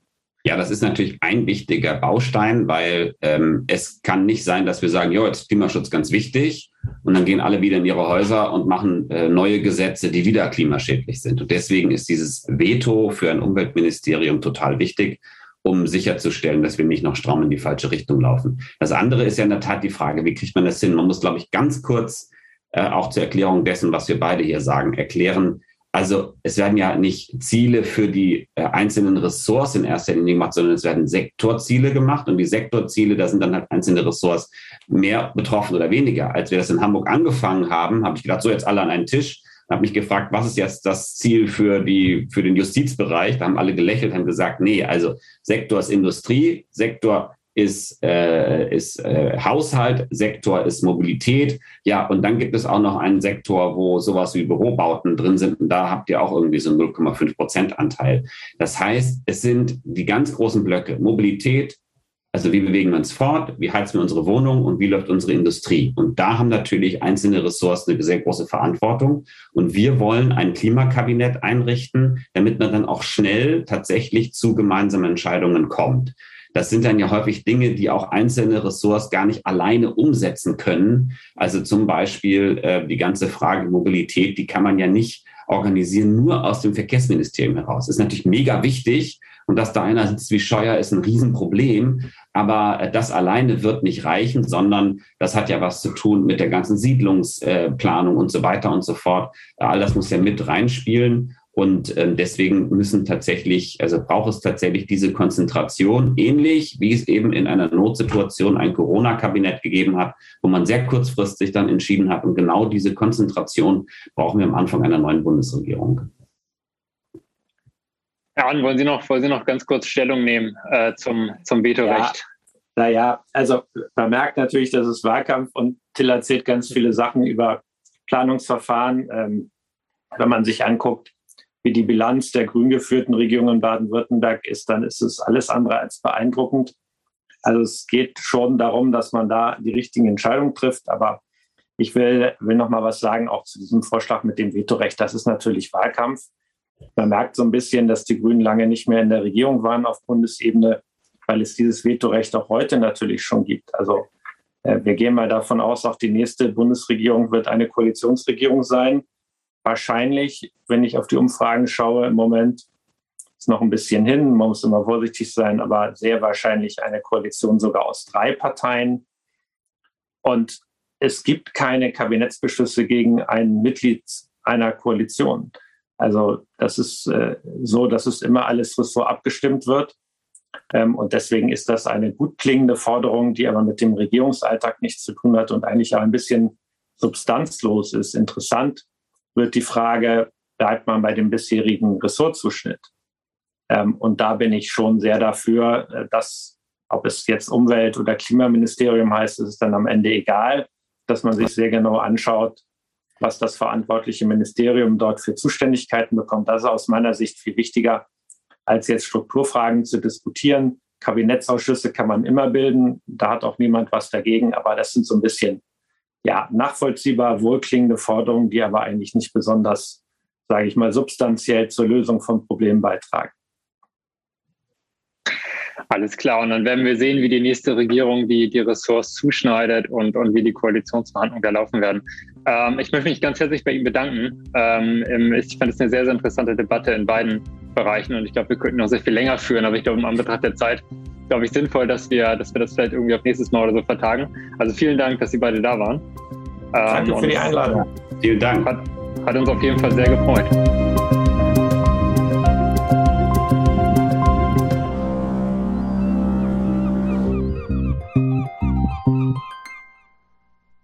Ja, das ist natürlich ein wichtiger Baustein, weil ähm, es kann nicht sein, dass wir sagen, ja, jetzt ist Klimaschutz ganz wichtig und dann gehen alle wieder in ihre Häuser und machen äh, neue Gesetze, die wieder klimaschädlich sind. Und deswegen ist dieses Veto für ein Umweltministerium total wichtig, um sicherzustellen, dass wir nicht noch stramm in die falsche Richtung laufen. Das andere ist ja in der Tat die Frage, wie kriegt man das hin? Man muss, glaube ich, ganz kurz äh, auch zur Erklärung dessen, was wir beide hier sagen, erklären, also es werden ja nicht Ziele für die äh, einzelnen Ressorts in erster Linie gemacht, sondern es werden Sektorziele gemacht. Und die Sektorziele, da sind dann halt einzelne Ressorts mehr betroffen oder weniger. Als wir das in Hamburg angefangen haben, habe ich gedacht, so jetzt alle an einen Tisch habe mich gefragt, was ist jetzt das Ziel für, die, für den Justizbereich? Da haben alle gelächelt, haben gesagt, nee, also Sektor ist Industrie, Sektor ist, äh, ist äh, Haushalt, Sektor ist Mobilität. Ja, und dann gibt es auch noch einen Sektor, wo sowas wie Bürobauten drin sind. Und da habt ihr auch irgendwie so 0,5 Prozent Anteil. Das heißt, es sind die ganz großen Blöcke Mobilität, also wie bewegen wir uns fort, wie heizen wir unsere Wohnung und wie läuft unsere Industrie. Und da haben natürlich einzelne Ressorts eine sehr große Verantwortung. Und wir wollen ein Klimakabinett einrichten, damit man dann auch schnell tatsächlich zu gemeinsamen Entscheidungen kommt. Das sind dann ja häufig Dinge, die auch einzelne Ressorts gar nicht alleine umsetzen können. Also zum Beispiel äh, die ganze Frage Mobilität, die kann man ja nicht organisieren nur aus dem Verkehrsministerium heraus. Ist natürlich mega wichtig. Und dass da einer sitzt wie Scheuer, ist ein Riesenproblem. Aber äh, das alleine wird nicht reichen, sondern das hat ja was zu tun mit der ganzen Siedlungsplanung und so weiter und so fort. All das muss ja mit reinspielen. Und ähm, deswegen müssen tatsächlich, also braucht es tatsächlich diese Konzentration, ähnlich wie es eben in einer Notsituation ein Corona-Kabinett gegeben hat, wo man sehr kurzfristig dann entschieden hat. Und genau diese Konzentration brauchen wir am Anfang einer neuen Bundesregierung. Herr Ahn, wollen Sie noch, wollen Sie noch ganz kurz Stellung nehmen äh, zum, zum Vetorecht? Ja, naja, also man merkt natürlich, dass es Wahlkampf und Till erzählt ganz viele Sachen über Planungsverfahren. Ähm, wenn man sich anguckt, wie die Bilanz der grün geführten Regierung in Baden-Württemberg ist, dann ist es alles andere als beeindruckend. Also es geht schon darum, dass man da die richtigen Entscheidungen trifft. Aber ich will, will noch mal was sagen, auch zu diesem Vorschlag mit dem Vetorecht. Das ist natürlich Wahlkampf. Man merkt so ein bisschen, dass die Grünen lange nicht mehr in der Regierung waren auf Bundesebene, weil es dieses Vetorecht auch heute natürlich schon gibt. Also äh, wir gehen mal davon aus, auch die nächste Bundesregierung wird eine Koalitionsregierung sein wahrscheinlich, wenn ich auf die Umfragen schaue, im Moment ist noch ein bisschen hin, man muss immer vorsichtig sein, aber sehr wahrscheinlich eine Koalition sogar aus drei Parteien. Und es gibt keine Kabinettsbeschlüsse gegen ein Mitglied einer Koalition. Also das ist äh, so, dass es immer alles Ressort abgestimmt wird. Ähm, und deswegen ist das eine gut klingende Forderung, die aber mit dem Regierungsalltag nichts zu tun hat und eigentlich auch ein bisschen substanzlos ist. Interessant wird die Frage, bleibt man bei dem bisherigen Ressortzuschnitt? Ähm, und da bin ich schon sehr dafür, äh, dass, ob es jetzt Umwelt- oder Klimaministerium heißt, ist es dann am Ende egal, dass man sich sehr genau anschaut, was das verantwortliche Ministerium dort für Zuständigkeiten bekommt. Das ist aus meiner Sicht viel wichtiger, als jetzt Strukturfragen zu diskutieren. Kabinettsausschüsse kann man immer bilden, da hat auch niemand was dagegen, aber das sind so ein bisschen ja, nachvollziehbar wohlklingende Forderungen, die aber eigentlich nicht besonders, sage ich mal, substanziell zur Lösung von Problemen beitragen. Alles klar. Und dann werden wir sehen, wie die nächste Regierung die, die Ressorts zuschneidet und, und wie die Koalitionsverhandlungen da laufen werden. Ähm, ich möchte mich ganz herzlich bei Ihnen bedanken. Ähm, ich fand es eine sehr, sehr interessante Debatte in beiden Bereichen und ich glaube, wir könnten noch sehr viel länger führen, aber ich glaube, im Anbetracht der Zeit glaube ich, sinnvoll, dass wir, dass wir das vielleicht irgendwie auf nächstes Mal oder so vertagen. Also vielen Dank, dass Sie beide da waren. Danke ähm, für die Einladung. Vielen Dank. Hat, Hat uns auf jeden Fall sehr gefreut.